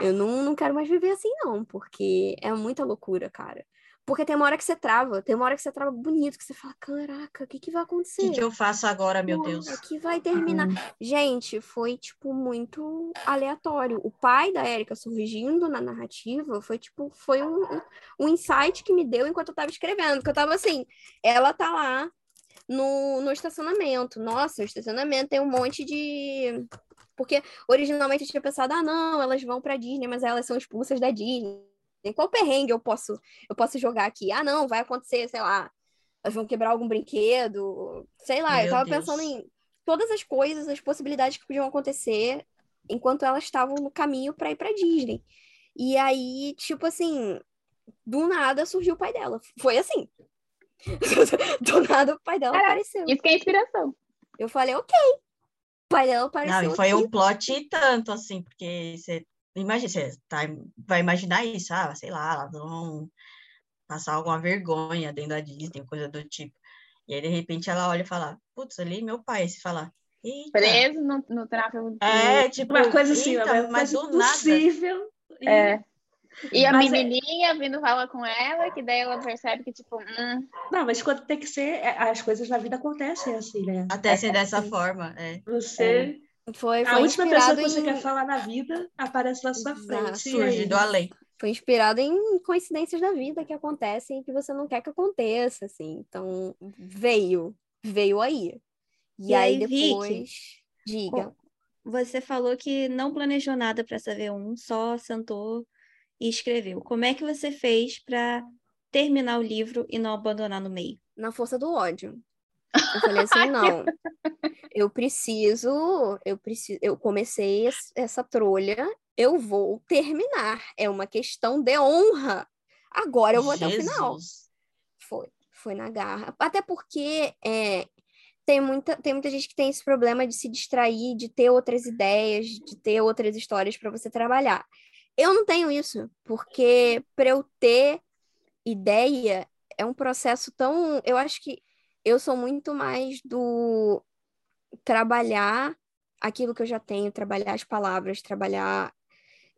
S1: eu não, não quero mais viver assim, não, porque é muita loucura, cara. Porque tem uma hora que você trava, tem uma hora que você trava bonito, que você fala, caraca, o que, que vai acontecer?
S2: O que, que eu faço agora, meu Deus?
S1: O que vai terminar? Uhum. Gente, foi, tipo, muito aleatório. O pai da Érica surgindo na narrativa foi, tipo, foi um, um, um insight que me deu enquanto eu tava escrevendo. Porque eu tava assim, ela tá lá, no, no estacionamento. Nossa, o estacionamento tem um monte de. Porque originalmente eu tinha pensado, ah, não, elas vão para Disney, mas elas são expulsas da Disney. Qual perrengue eu posso, eu posso jogar aqui? Ah, não, vai acontecer, sei lá, elas vão quebrar algum brinquedo, sei lá. Meu eu tava Deus. pensando em todas as coisas, as possibilidades que podiam acontecer enquanto elas estavam no caminho para ir para Disney. E aí, tipo assim, do nada surgiu o pai dela. Foi assim. [LAUGHS] Do nada o pai dela Caraca, apareceu.
S4: Isso que é inspiração.
S1: Eu falei, ok. O pai dela apareceu.
S2: Não, e foi aqui. um plot e tanto, assim, porque você imagina, você tá, vai imaginar isso, ah, sei lá, elas vão passar alguma vergonha dentro da Disney, coisa do tipo. E aí, de repente, ela olha e fala, putz, ali meu pai, se fala, Eita.
S4: Preso no, no tráfego.
S2: É, tipo, uma coisa assim, mas do
S6: nada.
S4: É. E a mas é menininha é... vindo falar com ela, que daí ela percebe que, tipo, hum...
S6: Não, mas quando tem que ser, é, as coisas na vida acontecem assim, né?
S2: Até ser dessa assim. forma, é.
S6: Você...
S1: É. Foi,
S6: foi a última pessoa que você quer falar na vida aparece na sua frente.
S2: Surge do além.
S1: Foi inspirado em coincidências da vida que acontecem e que você não quer que aconteça, assim. Então, veio, veio aí. E, e aí, depois, Vicky, diga.
S3: Você falou que não planejou nada para essa V1, só sentou e escreveu. Como é que você fez para terminar o livro e não abandonar no meio?
S1: Na força do ódio. Eu falei assim, [LAUGHS] não. Eu preciso, eu preciso, eu comecei essa trolha, eu vou terminar. É uma questão de honra. agora eu vou Jesus. até o final. Foi, foi na garra. Até porque é, tem, muita, tem muita gente que tem esse problema de se distrair, de ter outras ideias, de ter outras histórias para você trabalhar. Eu não tenho isso, porque para eu ter ideia é um processo tão. Eu acho que eu sou muito mais do trabalhar aquilo que eu já tenho, trabalhar as palavras, trabalhar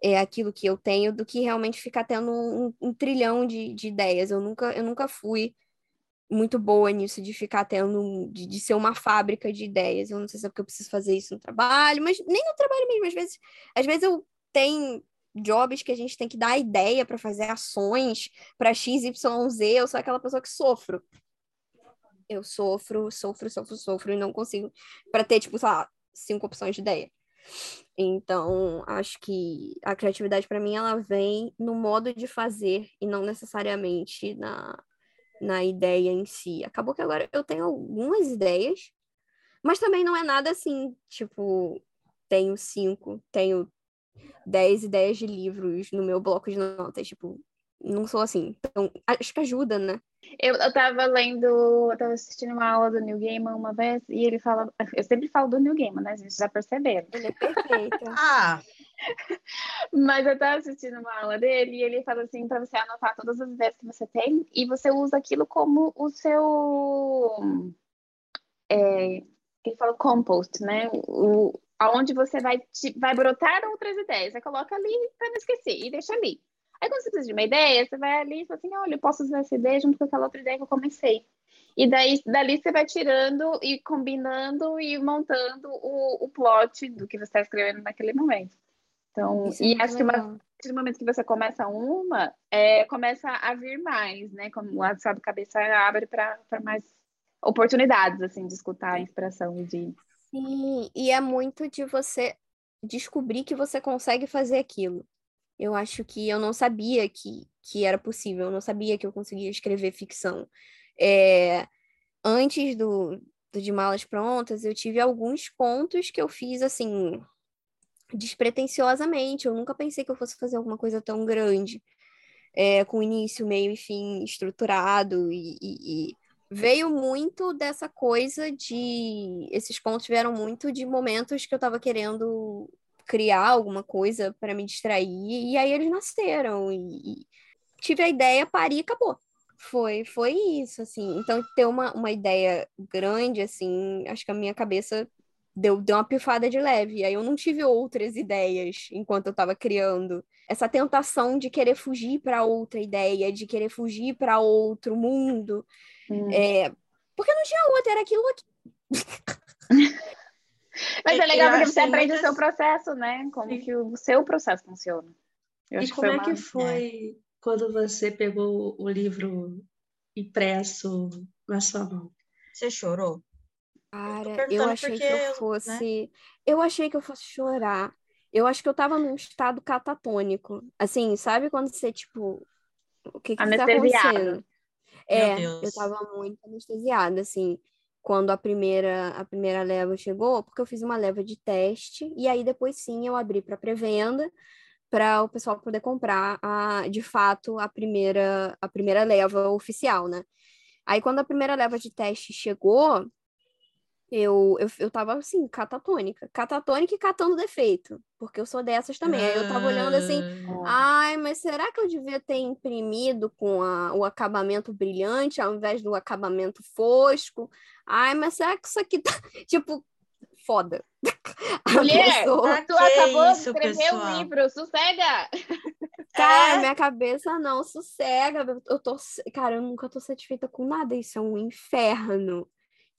S1: é, aquilo que eu tenho, do que realmente ficar tendo um, um trilhão de, de, ideias. Eu nunca, eu nunca fui muito boa nisso de ficar tendo, de, de, ser uma fábrica de ideias. Eu não sei se é porque eu preciso fazer isso no trabalho, mas nem no trabalho mesmo. Às vezes, às vezes eu tenho jobs que a gente tem que dar ideia para fazer ações para X, Y, Z. Eu sou aquela pessoa que sofro. Eu sofro, sofro, sofro, sofro e não consigo para ter, tipo, sei lá, cinco opções de ideia. Então, acho que a criatividade para mim ela vem no modo de fazer e não necessariamente na, na ideia em si. Acabou que agora eu tenho algumas ideias, mas também não é nada assim, tipo, tenho cinco, tenho dez ideias de livros no meu bloco de notas, tipo, não sou assim. Então, acho que ajuda, né?
S4: Eu, eu tava lendo, eu tava assistindo uma aula do New Gaiman uma vez, e ele fala, eu sempre falo do New Gaiman, né? Vocês já perceberam.
S1: Ele é perfeito. [LAUGHS]
S2: ah! [LAUGHS]
S4: Mas eu tava assistindo uma aula dele, e ele fala assim, para você anotar todas as ideias que você tem, e você usa aquilo como o seu... É, ele fala compost, né? O, aonde você vai, te, vai brotar outras ideias. Você coloca ali para não esquecer, e deixa ali. Aí quando você precisa de uma ideia, você vai ali e fala assim, olha, eu posso usar essa ideia junto com aquela outra ideia que eu comecei. E daí, dali você vai tirando e combinando e montando o, o plot do que você está escrevendo naquele momento. Então, Isso é e é acho legal. que uma, no momento que você começa uma, é, começa a vir mais, né? Como o WhatsApp do cabeça abre para mais oportunidades, assim, de escutar a inspiração e de...
S1: Sim, e é muito de você descobrir que você consegue fazer aquilo eu acho que eu não sabia que, que era possível, eu não sabia que eu conseguia escrever ficção. É, antes do, do De Malas Prontas, eu tive alguns contos que eu fiz assim, despretensiosamente. Eu nunca pensei que eu fosse fazer alguma coisa tão grande, é, com início, meio e fim estruturado, e, e, e veio muito dessa coisa de. Esses contos vieram muito de momentos que eu estava querendo criar alguma coisa para me distrair, e aí eles nasceram, e, e tive a ideia, pari e acabou. Foi, foi isso, assim. Então, ter uma, uma ideia grande, assim, acho que a minha cabeça deu, deu uma pifada de leve. Aí eu não tive outras ideias enquanto eu estava criando. Essa tentação de querer fugir para outra ideia, de querer fugir para outro mundo. É, porque não tinha outra, era aquilo aqui. [LAUGHS]
S4: Mas é, é legal porque você aprende muitas... o seu processo, né? Como Sim. que o seu processo funciona.
S6: Eu e como é que foi é. quando você pegou o livro impresso na sua mão?
S2: Você chorou?
S1: Cara, eu achei porque, que eu fosse. Né? Eu achei que eu fosse chorar. Eu acho que eu tava num estado catatônico. Assim, sabe quando você, tipo. O que que tá acontecendo? É, eu tava muito anestesiada, assim quando a primeira a primeira leva chegou, porque eu fiz uma leva de teste e aí depois sim eu abri para pré-venda para o pessoal poder comprar a, de fato a primeira a primeira leva oficial, né? Aí quando a primeira leva de teste chegou, eu, eu, eu tava assim, catatônica, catatônica e catando defeito, porque eu sou dessas também. Aí eu tava olhando assim, ah. ai, mas será que eu devia ter imprimido com a, o acabamento brilhante ao invés do acabamento fosco? Ai, mas será que isso aqui tá, [LAUGHS] tipo, foda? [LAUGHS]
S4: Mulher, pessoa... tu acabou isso, de escrever um livro, sossega!
S1: Cara, é? minha cabeça não sossega. Eu tô, cara, eu nunca tô satisfeita com nada. Isso é um inferno.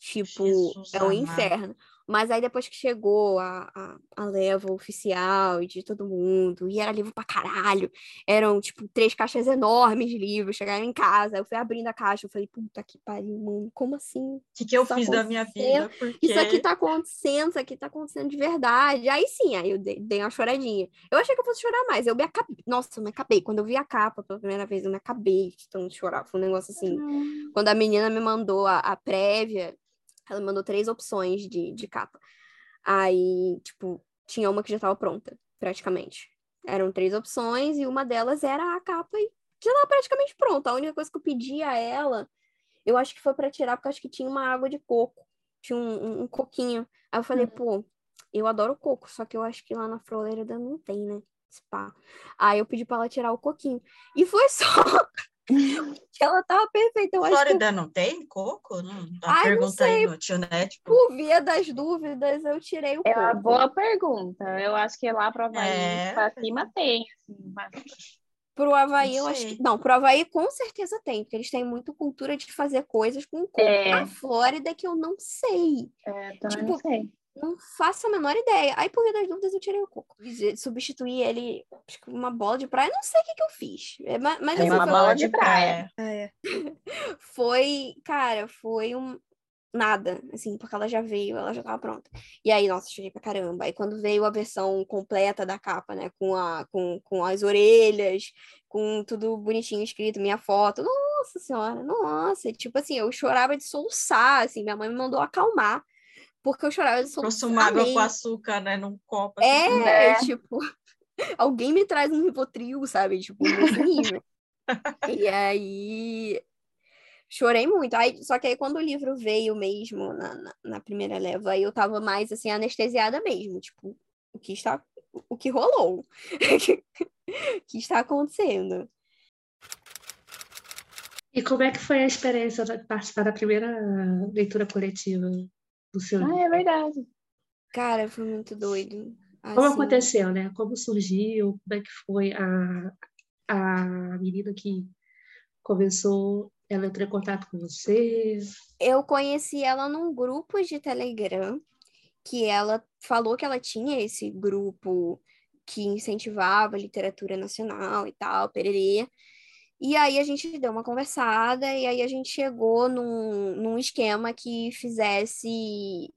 S1: Tipo, Jesus é o um inferno. Mas aí depois que chegou a, a, a, leva oficial de todo mundo, e era livro pra caralho, eram, tipo, três caixas enormes de livros, chegaram em casa, eu fui abrindo a caixa, eu falei, puta que pariu, mano, como assim? O
S2: que, que eu tá fiz da minha vida? Porque...
S1: Isso aqui tá acontecendo, isso aqui tá acontecendo de verdade. Aí sim, aí eu dei, dei uma choradinha. Eu achei que eu fosse chorar mais, eu me acabei, nossa, eu me acabei. Quando eu vi a capa pela primeira vez, eu me acabei de tanto chorar, foi um negócio assim. Quando a menina me mandou a, a prévia, ela mandou três opções de, de capa. Aí, tipo, tinha uma que já estava pronta, praticamente. Eram três opções e uma delas era a capa e já tava praticamente pronta. A única coisa que eu pedi a ela, eu acho que foi para tirar, porque acho que tinha uma água de coco. Tinha um, um, um coquinho. Aí eu falei, uhum. pô, eu adoro coco, só que eu acho que lá na Floreira não tem, né? Spa. Aí eu pedi para ela tirar o coquinho. E foi [LAUGHS] só. Que [LAUGHS] ela tava perfeita. Eu
S2: Flórida que... não tem coco? Não, a Ai, pergunta não inútil, né? Tipo...
S1: Por via das dúvidas, eu tirei o
S4: é
S1: coco.
S4: É uma boa pergunta. Eu acho que lá para Havaí, é... pra cima tem. Assim, mas...
S1: Pro Havaí, eu acho que. Não, pro Havaí com certeza tem, porque eles têm muito cultura de fazer coisas com coco. É. A Flórida é que eu não sei.
S4: É, também tipo, não sei.
S1: Não faço a menor ideia. Aí, por via das dúvidas, eu tirei o coco. Substituí ele, acho que uma bola de praia. Não sei o que, que eu fiz. É, mas, mas
S4: é uma bola de praia. praia.
S1: Ah, é. [LAUGHS] foi, cara, foi um, nada, assim, porque ela já veio, ela já tava pronta. E aí, nossa, chorei pra caramba. Aí quando veio a versão completa da capa, né, com, a, com, com as orelhas, com tudo bonitinho escrito, minha foto, nossa senhora, nossa, tipo assim, eu chorava de soluçar, assim, minha mãe me mandou acalmar, porque eu chorava de soluçar.
S2: Trouxe uma água com açúcar, né, num copo. Assim,
S1: é, né? tipo, [LAUGHS] alguém me traz um Rivotril, sabe, tipo, nesse nível. [LAUGHS] e aí, chorei muito. Aí, só que aí quando o livro veio mesmo na, na, na, primeira leva, aí eu tava mais assim anestesiada mesmo, tipo, o que está o que rolou? o [LAUGHS] que está acontecendo?
S6: E como é que foi a experiência de participar da primeira leitura coletiva do seu
S4: livro? Ah, é verdade.
S1: Cara, foi muito doido.
S6: Assim... Como aconteceu, né? Como surgiu? Como é que foi a, a menina que começou ela entrou em contato com você?
S1: Eu conheci ela num grupo de Telegram, que ela falou que ela tinha esse grupo que incentivava a literatura nacional e tal, pererê. E aí a gente deu uma conversada e aí a gente chegou num, num esquema que fizesse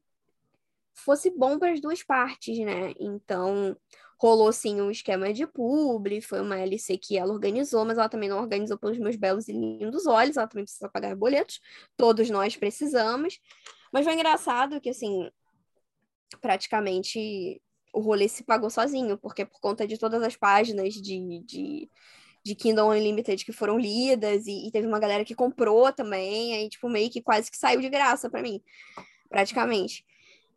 S1: fosse bom para as duas partes, né? Então, rolou sim um esquema de publi, foi uma LC que ela organizou, mas ela também não organizou pelos meus belos e lindos olhos, ela também precisa pagar boletos, todos nós precisamos. Mas foi engraçado que, assim, praticamente o rolê se pagou sozinho, porque por conta de todas as páginas de, de, de Kingdom Unlimited que foram lidas, e, e teve uma galera que comprou também, aí, tipo, meio que quase que saiu de graça para mim, praticamente.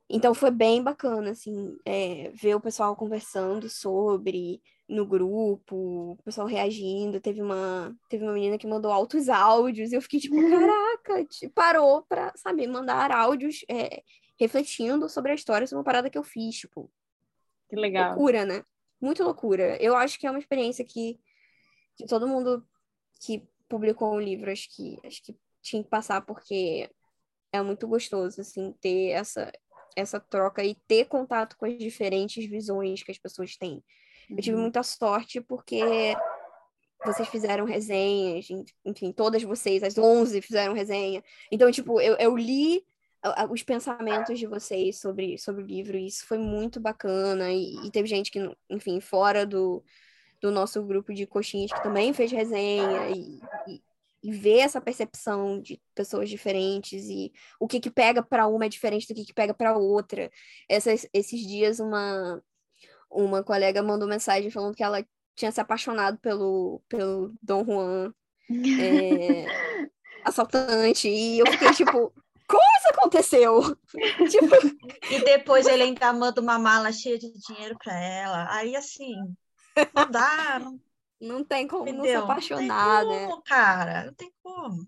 S1: Então foi bem bacana, assim, é, ver o pessoal conversando sobre no grupo, o pessoal reagindo. Teve uma, teve uma menina que mandou altos áudios, e eu fiquei tipo, [LAUGHS] caraca, parou pra, sabe, mandar áudios é, refletindo sobre a história, sobre uma parada que eu fiz, tipo.
S4: Que legal.
S1: Loucura, né? Muito loucura. Eu acho que é uma experiência que, que todo mundo que publicou um livro, acho que, acho que tinha que passar, porque é muito gostoso, assim, ter essa, essa troca e ter contato com as diferentes visões que as pessoas têm. Eu tive uhum. muita sorte porque vocês fizeram resenhas, enfim, todas vocês, as 11 fizeram resenha. Então, tipo, eu, eu li os pensamentos de vocês sobre, sobre o livro, e isso foi muito bacana. E, e teve gente que, enfim, fora do, do nosso grupo de coxinhas que também fez resenha, e, e, e ver essa percepção de pessoas diferentes e o que que pega para uma é diferente do que que pega para outra. Essas, esses dias uma uma colega mandou mensagem falando que ela tinha se apaixonado pelo pelo Dom Juan é, [LAUGHS] assaltante e eu fiquei tipo como isso aconteceu? [LAUGHS]
S2: tipo... E depois ele ainda manda uma mala cheia de dinheiro para ela. Aí assim, não dá, não
S1: não tem como Entendeu? não se apaixonar,
S2: não tem
S1: como,
S2: né? cara, não tem como.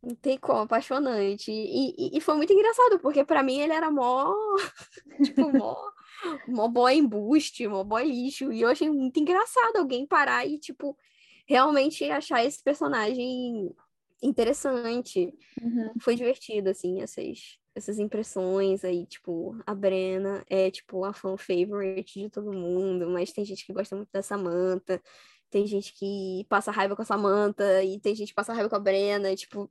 S1: Não tem como, apaixonante. E, e, e foi muito engraçado, porque para mim ele era mó, [LAUGHS] tipo, mó, mó boy embuste, mó boy lixo. E eu achei muito engraçado alguém parar e, tipo, realmente achar esse personagem interessante. Uhum. Foi divertido, assim, essas, essas impressões aí, tipo, a Brena é, tipo, a fan favorite de todo mundo, mas tem gente que gosta muito da Samantha tem gente que passa raiva com a Samantha, e tem gente que passa raiva com a Brena, e, tipo,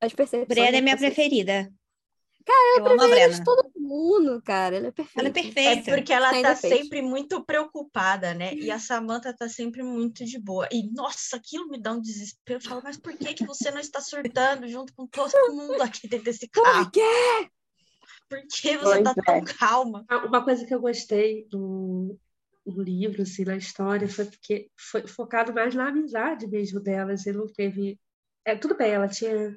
S1: as percepções...
S3: Brena é minha preferida.
S1: Cara, ela é preferida de todo mundo, cara. Ela é perfeita.
S3: Ela é perfeita.
S2: É porque ela tá sempre muito preocupada, né? E a Samantha tá sempre muito de boa. E, nossa, aquilo me dá um desespero. Eu falo, mas por que, que você não está surtando junto com todo [LAUGHS] mundo aqui dentro desse carro?
S1: Por quê?
S2: Por que você pois tá é. tão calma?
S6: Uma coisa que eu gostei do, o livro, assim, na história, foi porque foi focado mais na amizade mesmo delas. Ele não teve. É, tudo bem, ela tinha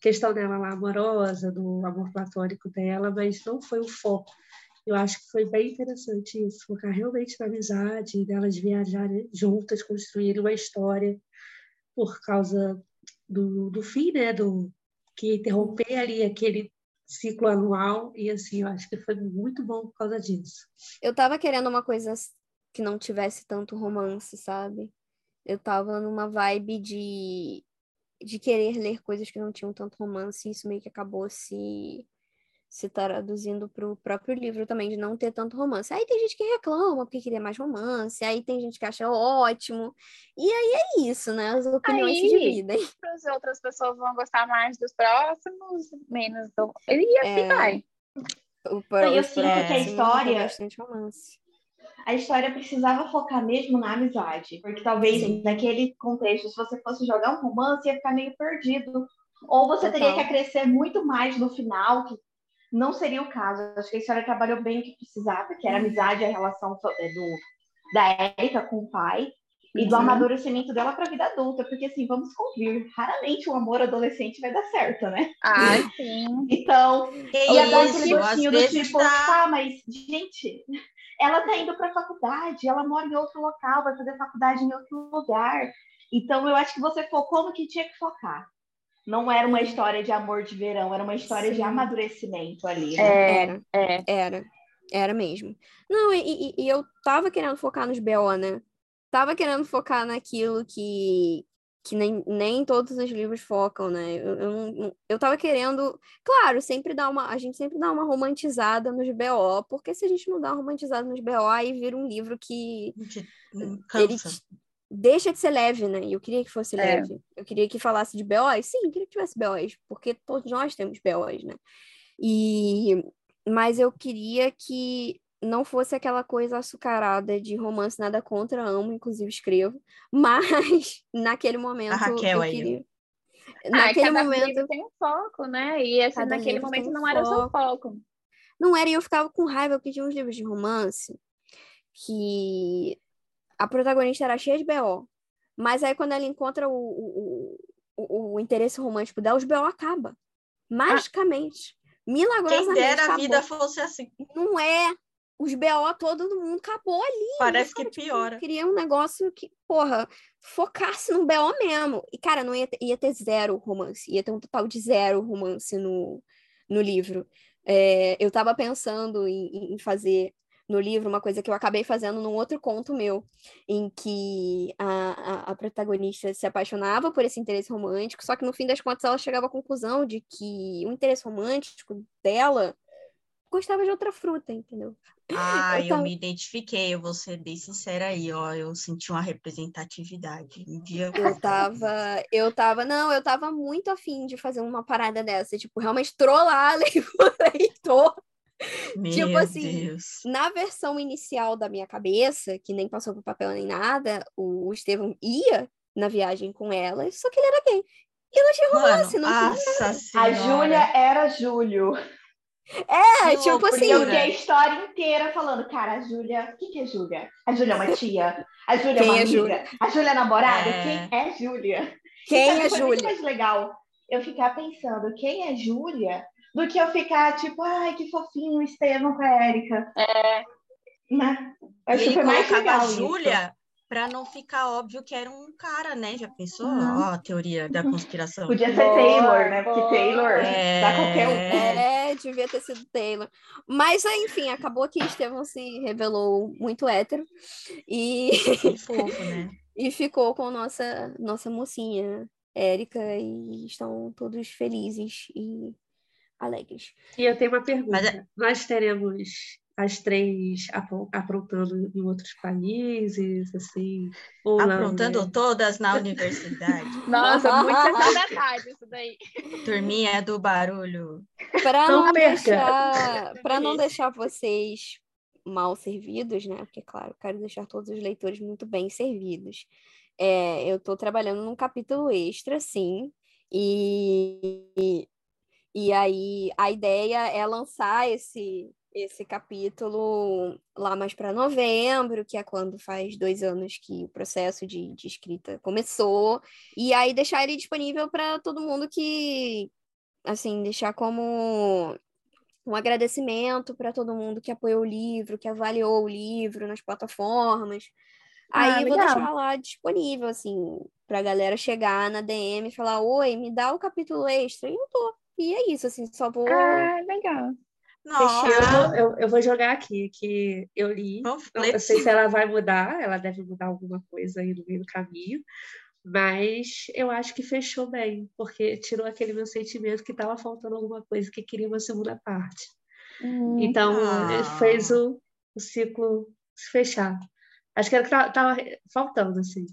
S6: questão dela lá amorosa, do amor platônico dela, mas não foi o foco. Eu acho que foi bem interessante isso, focar realmente na amizade, delas viajarem juntas, construírem uma história por causa do, do fim, né? Do, que interromper ali aquele ciclo anual, e assim, eu acho que foi muito bom por causa disso.
S1: Eu tava querendo uma coisa que não tivesse tanto romance, sabe? Eu tava numa vibe de, de querer ler coisas que não tinham tanto romance, e isso meio que acabou se se traduzindo para o próprio livro também, de não ter tanto romance. Aí tem gente que reclama porque queria mais romance, aí tem gente que acha ótimo. E aí é isso, né? As opiniões aí, se dividem. [LAUGHS]
S4: As outras pessoas vão gostar mais dos próximos, menos do. E assim é... vai.
S5: O, eu sinto que a história. A história precisava focar mesmo na amizade. Porque talvez Sim. naquele contexto, se você fosse jogar um romance, ia ficar meio perdido. Ou você Total. teria que acrescer muito mais no final, que não seria o caso. Acho que a história trabalhou bem o que precisava, que era a amizade, a relação é, do, da Erika com o pai, e do uhum. amadurecimento dela para a vida adulta, porque assim, vamos convir, raramente o um amor adolescente vai dar certo, né?
S4: Ah, [LAUGHS] sim.
S5: Então, ia dar aquele gostinho do tipo, tá... ah, mas, gente, ela tá indo para a faculdade, ela mora em outro local, vai fazer faculdade em outro lugar. Então, eu acho que você focou no que tinha que focar. Não era uma história de amor de verão, era uma história Sim. de amadurecimento ali. Né?
S1: É, era, é. era, era mesmo. Não, e, e, eu tava querendo focar nos BO, né? Tava querendo focar naquilo que, que nem, nem todos os livros focam, né? Eu, eu, eu tava querendo, claro, sempre dar uma, a gente sempre dá uma romantizada nos BO, porque se a gente não dá uma romantizada nos BO, aí vira um livro que ele deixa de ser leve, né? E eu queria que fosse é. leve. Eu queria que falasse de BOs. Sim, eu queria que tivesse BOs, porque todos nós temos BOs, né? E... Mas eu queria que não fosse aquela coisa açucarada de romance nada contra, amo, inclusive escrevo. [LAUGHS] Mas naquele momento. A
S2: Raquel
S1: eu
S2: aí.
S1: Queria...
S4: Ah, naquele momento tem um foco, né? E assim, naquele momento não foco. era só foco.
S1: Não era, e eu ficava com raiva porque tinha uns livros de romance que a protagonista era cheia de BO. Mas aí, quando ela encontra o, o, o, o interesse romântico dela, os BO acaba. Magicamente. Ah, milagrosamente.
S2: Quem dera
S1: acabou.
S2: a vida fosse assim.
S1: Não é. Os BO, todo mundo acabou ali.
S2: Parece que piora.
S1: Eu queria um negócio que, porra, focasse no BO mesmo. E, cara, não ia ter, ia ter zero romance. Ia ter um total de zero romance no, no livro. É, eu tava pensando em, em fazer no livro uma coisa que eu acabei fazendo num outro conto meu, em que a, a, a, protagonista se apaixonava por esse interesse romântico, só que no fim das contas ela chegava à conclusão de que o interesse romântico dela gostava de outra fruta, entendeu?
S2: Ah, eu, tava... eu me identifiquei, eu vou ser bem sincera aí, ó, eu senti uma representatividade. Um dia
S1: eu tava, eu tava, não, eu tava muito afim de fazer uma parada dessa, tipo, realmente trollar o [LAUGHS] leitor
S2: Meu
S1: tipo
S2: assim, Deus.
S1: na versão inicial da minha cabeça, que nem passou pro papel nem nada, o Estevão ia na viagem com ela, só que ele era gay. E não tinha romance, não
S2: tinha
S5: A Júlia era Júlio.
S1: É, que tipo assim.
S5: Eu vi a história inteira falando, cara, a Júlia. O que, que é Júlia? A Júlia é uma tia? A Júlia é uma é amiga? Júlia? A Júlia é namorada? É... Quem é Júlia?
S1: Quem então, é Júlia?
S5: Muito mais legal eu ficar pensando quem é Júlia do que eu ficar tipo, ai, que fofinho o Estevam com a Érica.
S4: É.
S5: Né? Acho que foi mais legal a
S2: Júlia para não ficar óbvio que era um cara, né? Já pensou? Uhum. Ó, a teoria da conspiração.
S5: Podia ser boa, Taylor, né? Porque Taylor é... dá qualquer um.
S1: É, devia ter sido Taylor. Mas, enfim, acabou que Estevão se revelou muito hétero. E... [LAUGHS]
S2: Fofo, né?
S1: e ficou com nossa, nossa mocinha, Érica, e estão todos felizes e alegres.
S6: E eu tenho uma pergunta. Mas, é Nós teremos as três aprontando em outros países, assim?
S2: Aprontando não, né? todas na [LAUGHS] universidade. [LAUGHS]
S4: Nossa, muito detalhe isso daí.
S2: Turminha do barulho.
S1: Para não, não deixar, para não deixar vocês mal servidos, né? Porque, claro, quero deixar todos os leitores muito bem servidos. É, eu estou trabalhando num capítulo extra, sim, e, e aí a ideia é lançar esse esse capítulo lá mais para novembro, que é quando faz dois anos que o processo de, de escrita começou, e aí deixar ele disponível para todo mundo que, assim, deixar como um agradecimento para todo mundo que apoiou o livro, que avaliou o livro nas plataformas. Ah, aí vou deixar lá disponível, assim, pra galera chegar na DM e falar: Oi, me dá o capítulo extra. E eu tô. E é isso, assim, só vou.
S4: Ah, legal.
S6: Não, eu vou, eu, eu vou jogar aqui, que eu li. Não, eu sei se ela vai mudar, ela deve mudar alguma coisa aí no meio do caminho. Mas eu acho que fechou bem, porque tirou aquele meu sentimento que estava faltando alguma coisa, que queria uma segunda parte. Hum, então, ah. fez o, o ciclo se fechar. Acho que era o que estava faltando, assim.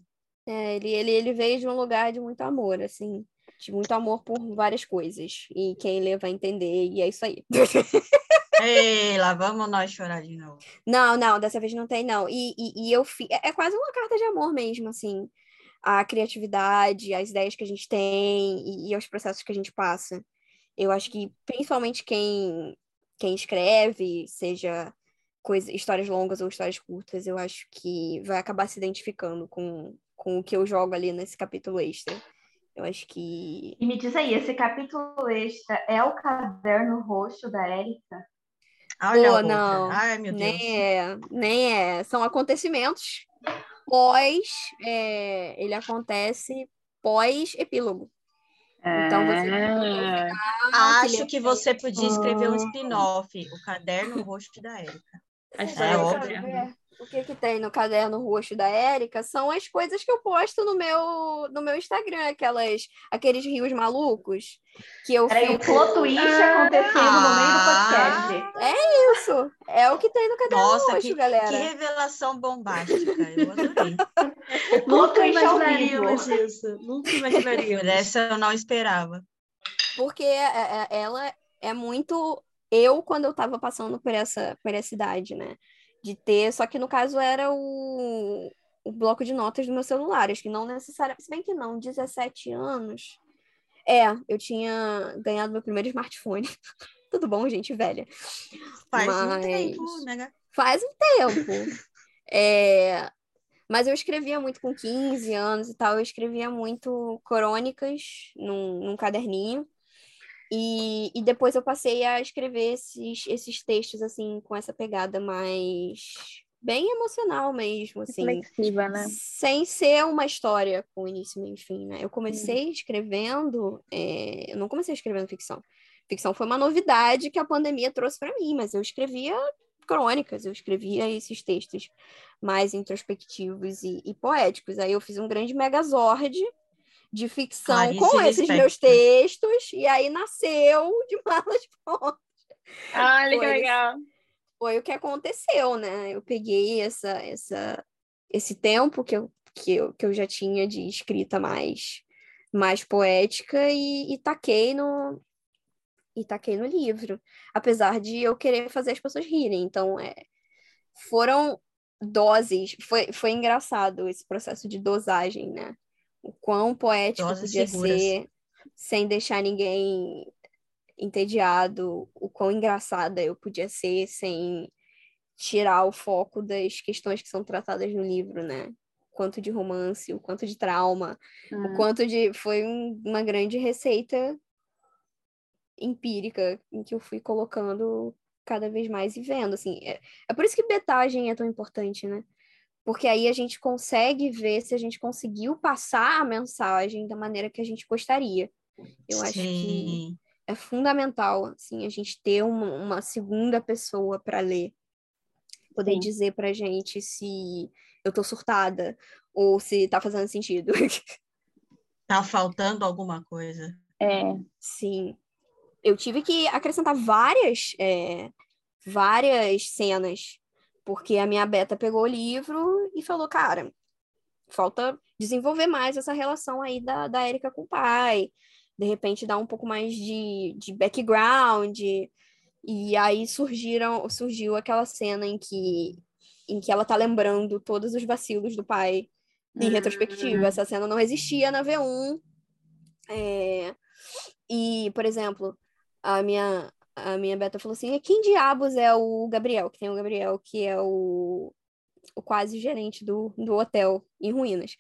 S1: É, ele, ele, ele veio de um lugar de muito amor, assim de muito amor por várias coisas. E quem lê vai entender, e é isso aí. [LAUGHS]
S2: Ei, lá vamos nós chorar de novo.
S1: Não, não, dessa vez não tem, não. E, e, e eu fi... É, é quase uma carta de amor mesmo, assim. A criatividade, as ideias que a gente tem e, e os processos que a gente passa. Eu acho que principalmente quem, quem escreve, seja coisa, histórias longas ou histórias curtas, eu acho que vai acabar se identificando com, com o que eu jogo ali nesse capítulo extra. Eu acho que.
S5: E me diz aí, esse capítulo extra é o caderno roxo da Érica?
S1: Olha Pô, não. Ai, meu Deus. Nem é, nem é. São acontecimentos pós. É, ele acontece pós-epílogo.
S2: Então você. É... Acho que você podia escrever um spin-off, o caderno roxo da Érica.
S1: Acho é, é óbvio o que que tem no caderno roxo da Érica são as coisas que eu posto no meu no meu Instagram, aquelas aqueles rios malucos que eu
S5: Peraí, fico... o plot twist ah, acontecendo ah, no meio do podcast.
S1: É isso. É o que tem no caderno Nossa, roxo,
S2: que,
S1: galera.
S2: Que revelação bombástica. Eu adorei. [LAUGHS]
S6: Nunca imaginaríamos isso. Nunca imaginaríamos. [LAUGHS]
S2: Essa eu não esperava.
S1: Porque é, é, ela é muito eu quando eu tava passando por essa por essa idade, né? De ter, só que no caso era o, o bloco de notas do meu celular, acho que não necessariamente, se bem que não, 17 anos. É, eu tinha ganhado meu primeiro smartphone. [LAUGHS] Tudo bom, gente velha.
S2: Faz Mas... um tempo, né?
S1: Faz um tempo. [LAUGHS] é... Mas eu escrevia muito com 15 anos e tal, eu escrevia muito crônicas num, num caderninho. E, e depois eu passei a escrever esses, esses textos, assim, com essa pegada mais bem emocional mesmo, assim.
S4: Reflexiva, né?
S1: Sem ser uma história com início, meio e fim, né? Eu comecei escrevendo, é... eu não comecei escrevendo ficção. Ficção foi uma novidade que a pandemia trouxe para mim, mas eu escrevia crônicas, eu escrevia esses textos mais introspectivos e, e poéticos. Aí eu fiz um grande megazord de ficção Clarice com esses meus textos, e aí nasceu de malas [LAUGHS] prontas.
S4: Olha foi, que legal.
S1: Foi o que aconteceu, né? Eu peguei essa, essa, esse tempo que eu, que, eu, que eu já tinha de escrita mais, mais poética e, e taquei no, e taquei no livro, apesar de eu querer fazer as pessoas rirem. Então, é, foram doses, foi, foi engraçado esse processo de dosagem, né? O quão poético Doses podia seguras. ser sem deixar ninguém entediado, o quão engraçada eu podia ser sem tirar o foco das questões que são tratadas no livro, né? O quanto de romance, o quanto de trauma, uhum. o quanto de. Foi um, uma grande receita empírica em que eu fui colocando cada vez mais e vendo, assim. É, é por isso que betagem é tão importante, né? Porque aí a gente consegue ver se a gente conseguiu passar a mensagem da maneira que a gente gostaria. Eu Sim. acho que é fundamental, assim, a gente ter uma, uma segunda pessoa para ler, poder Sim. dizer pra gente se eu tô surtada ou se tá fazendo sentido. [LAUGHS]
S2: Tá faltando alguma coisa.
S1: É, sim. Eu tive que acrescentar várias, é, várias cenas porque a minha beta pegou o livro e falou, cara, falta desenvolver mais essa relação aí da, da Erika com o pai, de repente dar um pouco mais de, de background, e aí surgiram, surgiu aquela cena em que, em que ela tá lembrando todos os vacilos do pai em retrospectiva. Uhum. Essa cena não existia na V1. É... E, por exemplo, a minha, a minha beta falou assim: quem diabos é o Gabriel? Que tem o Gabriel, que é o, o quase gerente do, do hotel em ruínas.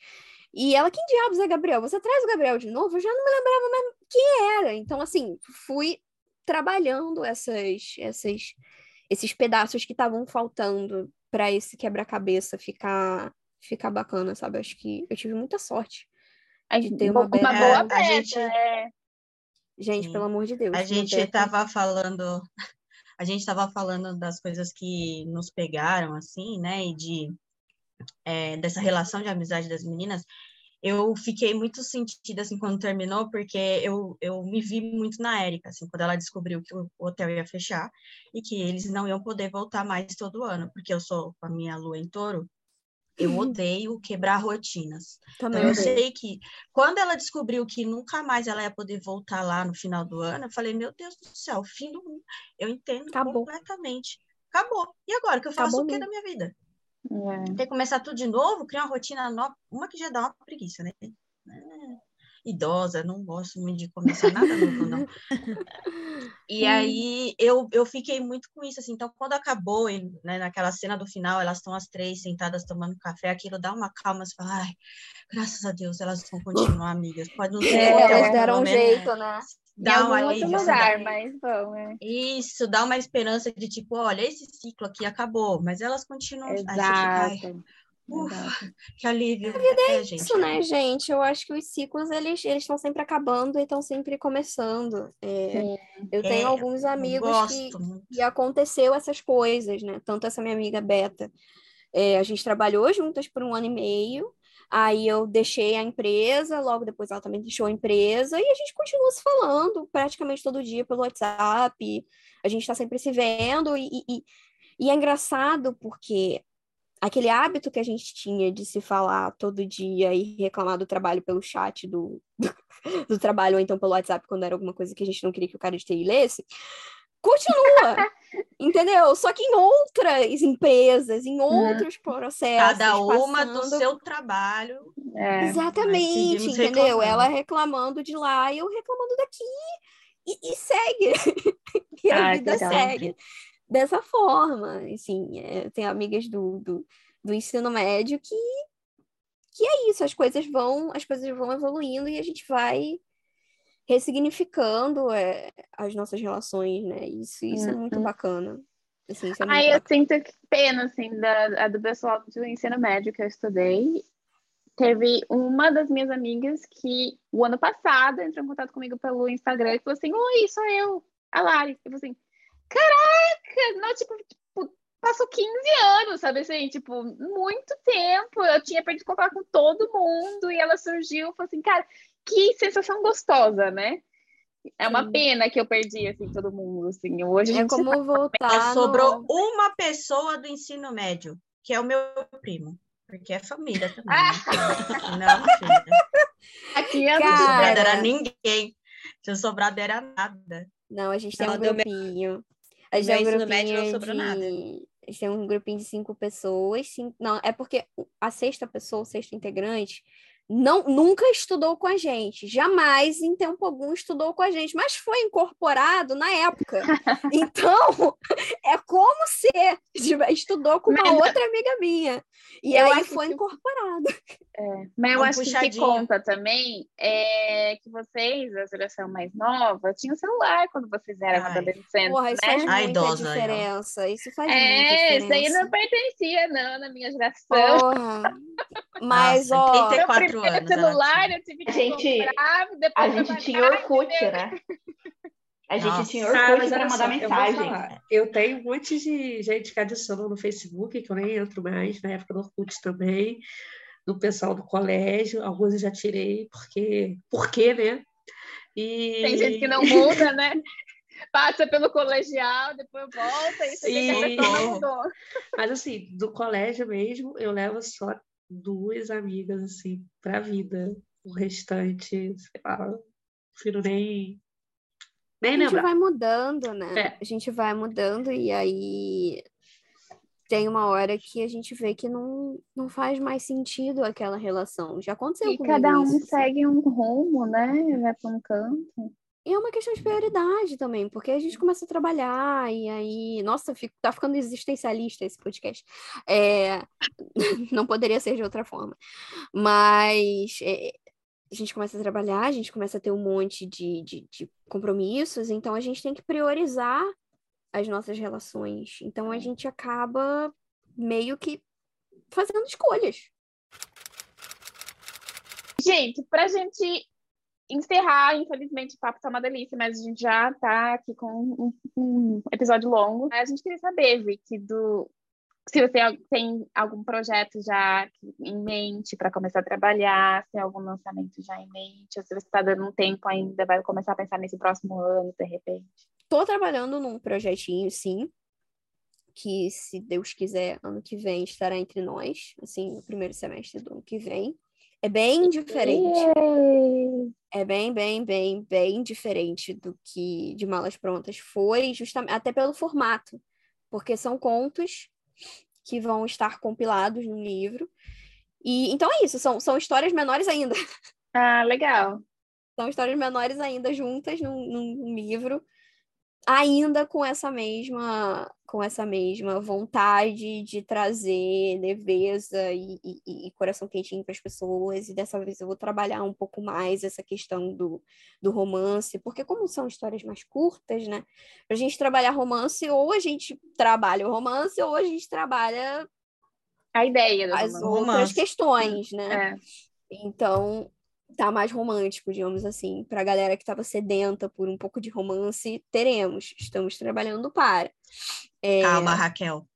S1: E ela, quem diabos é Gabriel? Você traz o Gabriel de novo? Eu já não me lembrava mais quem era. Então, assim, fui trabalhando essas, essas, esses pedaços que estavam faltando para esse quebra-cabeça ficar, ficar bacana, sabe? Acho que eu tive muita sorte de ter uma,
S4: uma boa
S1: beta.
S4: A gente... É...
S1: Gente, Sim. pelo amor de Deus.
S2: A gente estava falando, [LAUGHS] a gente estava falando das coisas que nos pegaram, assim, né? E de é, dessa relação de amizade das meninas. Eu fiquei muito sentida assim quando terminou, porque eu, eu me vi muito na Érica, assim, quando ela descobriu que o hotel ia fechar e que eles não iam poder voltar mais todo ano, porque eu sou com a minha lua em touro, eu uhum. odeio quebrar rotinas. Também então, eu sei que quando ela descobriu que nunca mais ela ia poder voltar lá no final do ano, eu falei, meu Deus do céu, fim do mundo. Eu entendo Acabou. completamente. Acabou. E agora que eu faço Acabou o que da minha vida? É. Tem que começar tudo de novo, criar uma rotina nova, uma que já dá uma preguiça, né? É idosa, não gosto muito de começar nada novo, não. [LAUGHS] e aí eu, eu fiquei muito com isso, assim, então quando acabou, né, naquela cena do final, elas estão as três sentadas tomando café, aquilo dá uma calma, você fala, ai, graças a Deus, elas vão continuar amigas, pode não ser... [LAUGHS]
S1: É, elas deram um jeito, né?
S2: Dá
S4: um outro lugar, mas bom, é.
S2: Isso, dá uma esperança de tipo, olha, esse ciclo aqui acabou, mas elas continuam.
S4: Exato.
S2: Aí Ufa, que alívio.
S1: A vida é, é isso, gente. né, gente? Eu acho que os ciclos, eles estão sempre acabando e estão sempre começando. É, eu tenho é, alguns amigos que, que, aconteceu essas coisas, né? Tanto essa minha amiga Beta, é, a gente trabalhou juntas por um ano e meio, aí eu deixei a empresa, logo depois ela também deixou a empresa, e a gente continua se falando praticamente todo dia pelo WhatsApp, a gente está sempre se vendo, e, e, e é engraçado porque aquele hábito que a gente tinha de se falar todo dia e reclamar do trabalho pelo chat do, do, [LAUGHS] do, trabalho, ou então pelo WhatsApp, quando era alguma coisa que a gente não queria que o cara de TI lesse, continua, [LAUGHS] entendeu? Só que em outras empresas, em uhum. outros processos.
S2: Cada uma passando... do seu trabalho.
S1: É, Exatamente, entendeu? Reclamando. Ela reclamando de lá e eu reclamando daqui. E, e segue. [LAUGHS] e a vida segue dessa forma. Assim, é, tem amigas do, do, do, ensino médio que, que é isso, as coisas vão, as coisas vão evoluindo e a gente vai ressignificando é, as nossas relações, né? Isso, isso uhum. é muito bacana. Assim,
S4: é Ai, eu sinto pena, assim, da, do pessoal do ensino médio que eu estudei. Teve uma das minhas amigas que, o ano passado, entrou em contato comigo pelo Instagram e falou assim: Oi, sou eu, a Lari. Eu falei assim: Caraca! Não, tipo, tipo, passou 15 anos, sabe assim? Tipo, muito tempo. Eu tinha perdido contato com todo mundo e ela surgiu. Falei assim, cara, que sensação gostosa, né? É uma Sim. pena que eu perdi, assim, todo mundo, assim. Hoje
S1: é como tá... voltar
S2: Sobrou no... uma pessoa do ensino médio, que é o meu primo. Porque é família também. Né? Não, filha.
S4: Aqui é
S2: Cara... sobrado era ninguém. Se sobrado era nada.
S1: Não, a gente tem um grupinho. A gente tem um grupinho médio não sobrou de... nada. A gente tem um grupinho de cinco pessoas. Cinco... Não, é porque a sexta pessoa, o sexto integrante, não, nunca estudou com a gente, jamais em tempo algum estudou com a gente, mas foi incorporado na época. [LAUGHS] Então, é como se [LAUGHS] estudou com uma mas, outra amiga minha. E aí foi que... incorporado.
S4: É, mas eu um acho puxadinho. que conta também é que vocês, a geração mais nova, tinham celular quando vocês eram adolescentes.
S1: Porra, isso
S4: né?
S1: faz muita idosa, diferença. Isso faz
S4: é,
S1: muita diferença.
S4: É, isso aí não pertencia, não, na minha geração.
S1: Porra. Mas, Nossa,
S2: ó. 34 anos.
S4: celular, eu tive que
S5: a gente, comprar, a gente tinha Orkut, né? A gente Nossa, tinha Orkut para mandar mensagem.
S6: Eu, eu, tenho um monte de gente que adicionou no Facebook, que eu nem entro mais, na época do Orkut também, do pessoal do colégio, alguns eu já tirei, porque, por quê, né?
S4: E... Tem gente que não muda, né? [LAUGHS] Passa pelo colegial, depois volta e você Sim. mudou.
S6: Mas assim, do colégio mesmo, eu levo só duas amigas, assim, pra vida. O restante, sei lá, prefiro nem. Nem
S1: a gente
S6: lembrar.
S1: vai mudando, né? É. A gente vai mudando e aí tem uma hora que a gente vê que não, não faz mais sentido aquela relação. Já aconteceu
S4: e cada um
S1: isso.
S4: segue um rumo, né? Vai para um canto.
S1: E é uma questão de prioridade também, porque a gente começa a trabalhar e aí, nossa, fico, tá ficando existencialista esse podcast. É, [LAUGHS] não poderia ser de outra forma. Mas é, a gente começa a trabalhar, a gente começa a ter um monte de, de, de compromissos, então a gente tem que priorizar as nossas relações. Então a gente acaba meio que fazendo escolhas.
S4: Gente, pra gente encerrar, infelizmente o papo tá uma delícia, mas a gente já tá aqui com um, um episódio longo. A gente queria saber, Vicky, do se você tem algum projeto já em mente para começar a trabalhar, se tem algum lançamento já em mente, ou se você está dando um tempo ainda, vai começar a pensar nesse próximo ano, de repente.
S1: Estou trabalhando num projetinho, sim, que se Deus quiser, ano que vem estará entre nós, assim, no primeiro semestre do ano que vem. É bem diferente. É bem, bem, bem, bem diferente do que de Malas Prontas foi, justamente até pelo formato, porque são contos que vão estar compilados no livro. E então é isso, são, são histórias menores ainda.
S4: Ah, legal.
S1: São histórias menores ainda juntas num, num livro ainda com essa mesma com essa mesma vontade de trazer leveza e, e, e coração quentinho para as pessoas e dessa vez eu vou trabalhar um pouco mais essa questão do, do romance porque como são histórias mais curtas né para a gente trabalhar romance ou a gente trabalha o romance ou a gente trabalha
S4: a ideia
S1: as
S4: romance.
S1: outras questões né
S4: é.
S1: então tá mais romântico, digamos assim. Para a galera que estava sedenta por um pouco de romance, teremos. Estamos trabalhando para.
S2: É... Calma, Raquel.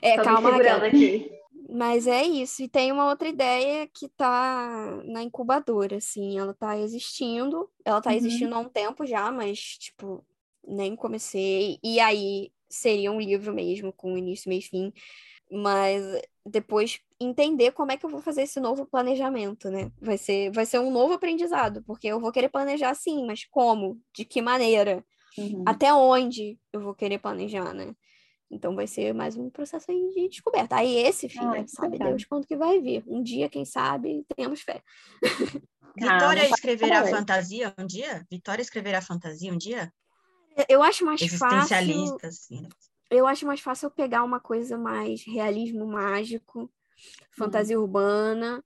S1: É, Tô calma, Raquel. Aqui. Mas é isso. E tem uma outra ideia que tá na incubadora, assim. Ela tá existindo. Ela tá uhum. existindo há um tempo já, mas, tipo, nem comecei. E aí seria um livro mesmo, com início, meio e fim mas depois entender como é que eu vou fazer esse novo planejamento, né? Vai ser, vai ser um novo aprendizado, porque eu vou querer planejar sim, mas como? De que maneira? Uhum. Até onde eu vou querer planejar, né? Então vai ser mais um processo aí de descoberta. Aí esse, filho, ah, sabe Deus quando que vai vir. Um dia, quem sabe, tenhamos fé. [LAUGHS]
S2: Vitória ah, escreverá fantasia um dia? Vitória escreverá fantasia um dia?
S1: Eu acho mais
S2: Existencialista, fácil... assim. Né?
S1: eu acho mais fácil eu pegar uma coisa mais realismo mágico, fantasia hum. urbana,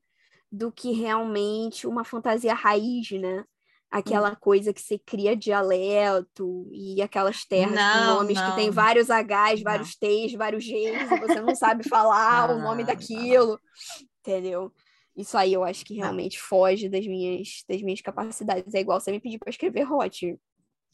S1: do que realmente uma fantasia raiz, né? Aquela hum. coisa que você cria dialeto e aquelas terras não, com nomes não. que tem vários Hs, vários Ts, vários Gs, e você não sabe falar [LAUGHS] o nome daquilo, entendeu? Isso aí eu acho que realmente foge das minhas, das minhas capacidades. É igual você me pedir para escrever hot.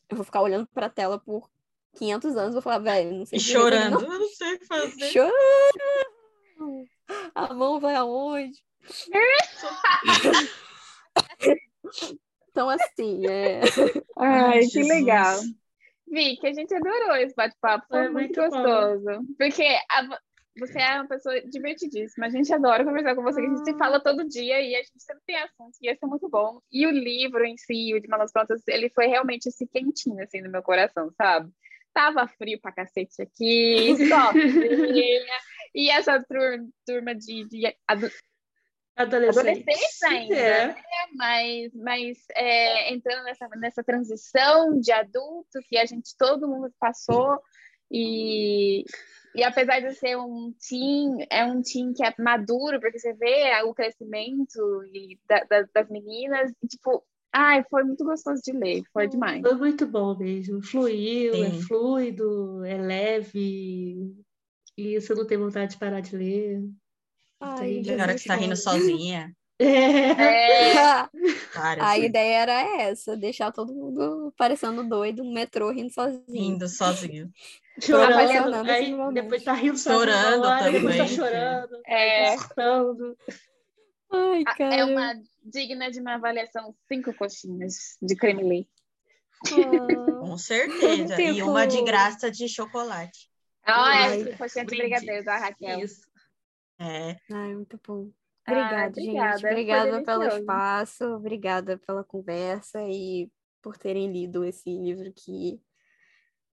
S1: Eu vou ficar olhando para a tela por 500 anos, vou falar, velho, não sei.
S2: E chorando, não. eu não sei fazer. [LAUGHS]
S1: Chorando. [LAUGHS] A mão vai aonde? [LAUGHS] então, assim, é.
S4: Ai, que legal. Vi, que a gente adorou esse bate-papo, foi, foi muito, muito gostoso. Bom. Porque a, você é uma pessoa divertidíssima, a gente adora conversar com você, que a gente se fala todo dia e a gente sempre tem assunto, e esse é muito bom. E o livro em si, o de Malas Prontas, ele foi realmente esse quentinho, assim, no meu coração, sabe? Tava frio pra cacete aqui, [LAUGHS] E essa turma de, de adu adolescentes ainda, é. né? mas, mas é, entrando nessa, nessa transição de adulto que a gente, todo mundo passou, e, e apesar de ser um team, é um team que é maduro, porque você vê o crescimento e da, da, das meninas, tipo, Ai, foi muito gostoso de ler, foi demais.
S6: Foi muito bom mesmo. Fluiu, é Sim. é fluido, é leve. E você não tem vontade de parar de ler.
S2: Ai, tem hora que você tá rindo sozinha. [LAUGHS]
S1: É. é. a ideia era essa, deixar todo mundo parecendo doido no metrô rindo sozinho.
S2: Rindo sozinho.
S6: Chorando, aí, depois tá rindo
S2: chorando
S6: hora,
S2: também.
S6: Depois tá chorando.
S4: É.
S6: Chorando.
S1: Ai, cara.
S4: É uma digna de uma avaliação cinco coxinhas de creme leite.
S2: Oh. Com certeza. Tipo... E uma de graça de chocolate.
S4: Ah, oh, é, coxinha de brigadeiro da Raquel. Isso.
S2: É.
S1: Ai, muito bom. Obrigada, ah, obrigada gente. Obrigada pelo espaço, obrigada pela conversa e por terem lido esse livro que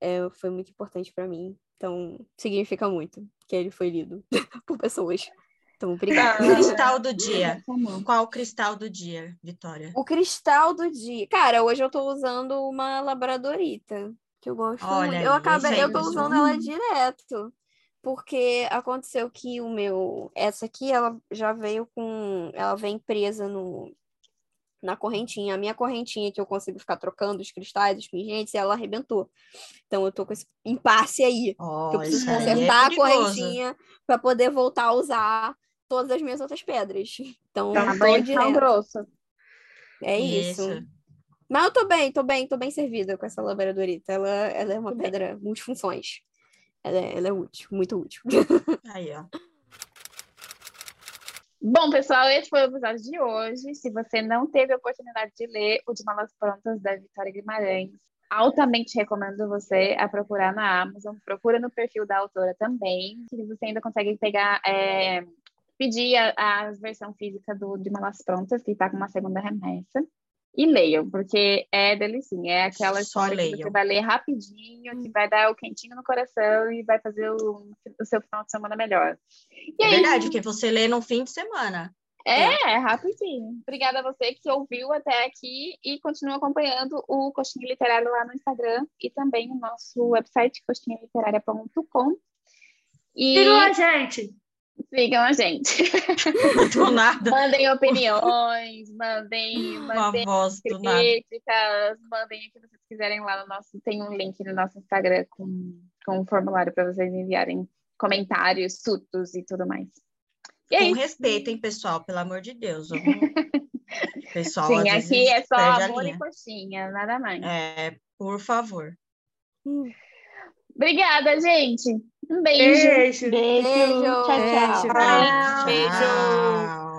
S1: é, foi muito importante para mim. Então, significa muito que ele foi lido [LAUGHS] por pessoas. Então, obrigada.
S2: O cristal do dia. Qual o cristal do dia, Vitória?
S1: O cristal do dia. Cara, hoje eu tô usando uma labradorita, que eu gosto
S2: Olha
S1: muito.
S2: aí,
S1: eu acabei, eu tô usando ela direto. Porque aconteceu que o meu, essa aqui, ela já veio com, ela vem presa no na correntinha. A minha correntinha que eu consigo ficar trocando os cristais, os pingentes, ela arrebentou. Então eu tô com esse impasse aí.
S2: Oh,
S1: que eu preciso
S2: aí é
S1: consertar a correntinha para poder voltar a usar todas as minhas outras pedras. [LAUGHS] Então,
S4: Tá
S1: tô direto.
S4: sal grosso.
S1: É isso. Mas eu tô bem, tô bem, tô bem servida com essa labradorita. Ela, ela é uma pedra multifunções. Ela é, ela é útil, muito útil. [LAUGHS]
S2: Aí, ó.
S4: Bom, pessoal, esse foi o episódio de hoje. Se você não teve a oportunidade de ler o de Malas Prontas da Vitória Guimarães, altamente recomendo você a procurar na Amazon. Procura no perfil da autora também, que você ainda consegue pegar, é, pedir a, a versão física do de Malas Prontas, que está com uma segunda remessa. E leiam, porque é delicinha. É aquela história que você vai ler rapidinho, que vai dar o quentinho no coração e vai fazer o, o seu final de semana melhor. E
S2: É
S4: aí,
S2: verdade, que você lê no fim de semana.
S4: é, é rapidinho. Obrigada a você que ouviu até aqui e continua acompanhando o Coxinha Literário lá no Instagram e também o nosso website coxinhaliterária.com. E
S6: a gente!
S4: Sigam a gente. [LAUGHS]
S2: Do nada.
S4: mandem opiniões, mandem, mandem críticas, mandem o que vocês quiserem lá no nosso. Tem um link no nosso Instagram com, com um formulário para vocês enviarem comentários, surtos e tudo mais. E é
S2: Com
S4: isso.
S2: respeito, hein, pessoal? Pelo amor de Deus. [LAUGHS] Pessoal,
S4: Sim, aqui é só amor e coxinha, nada mais.
S2: É, por favor.
S4: Obrigada, gente. Um beijo.
S6: Beijo!
S3: Beijo.
S1: Beijo.
S3: Tchau, tchau.
S1: Beijo.
S2: Tchau.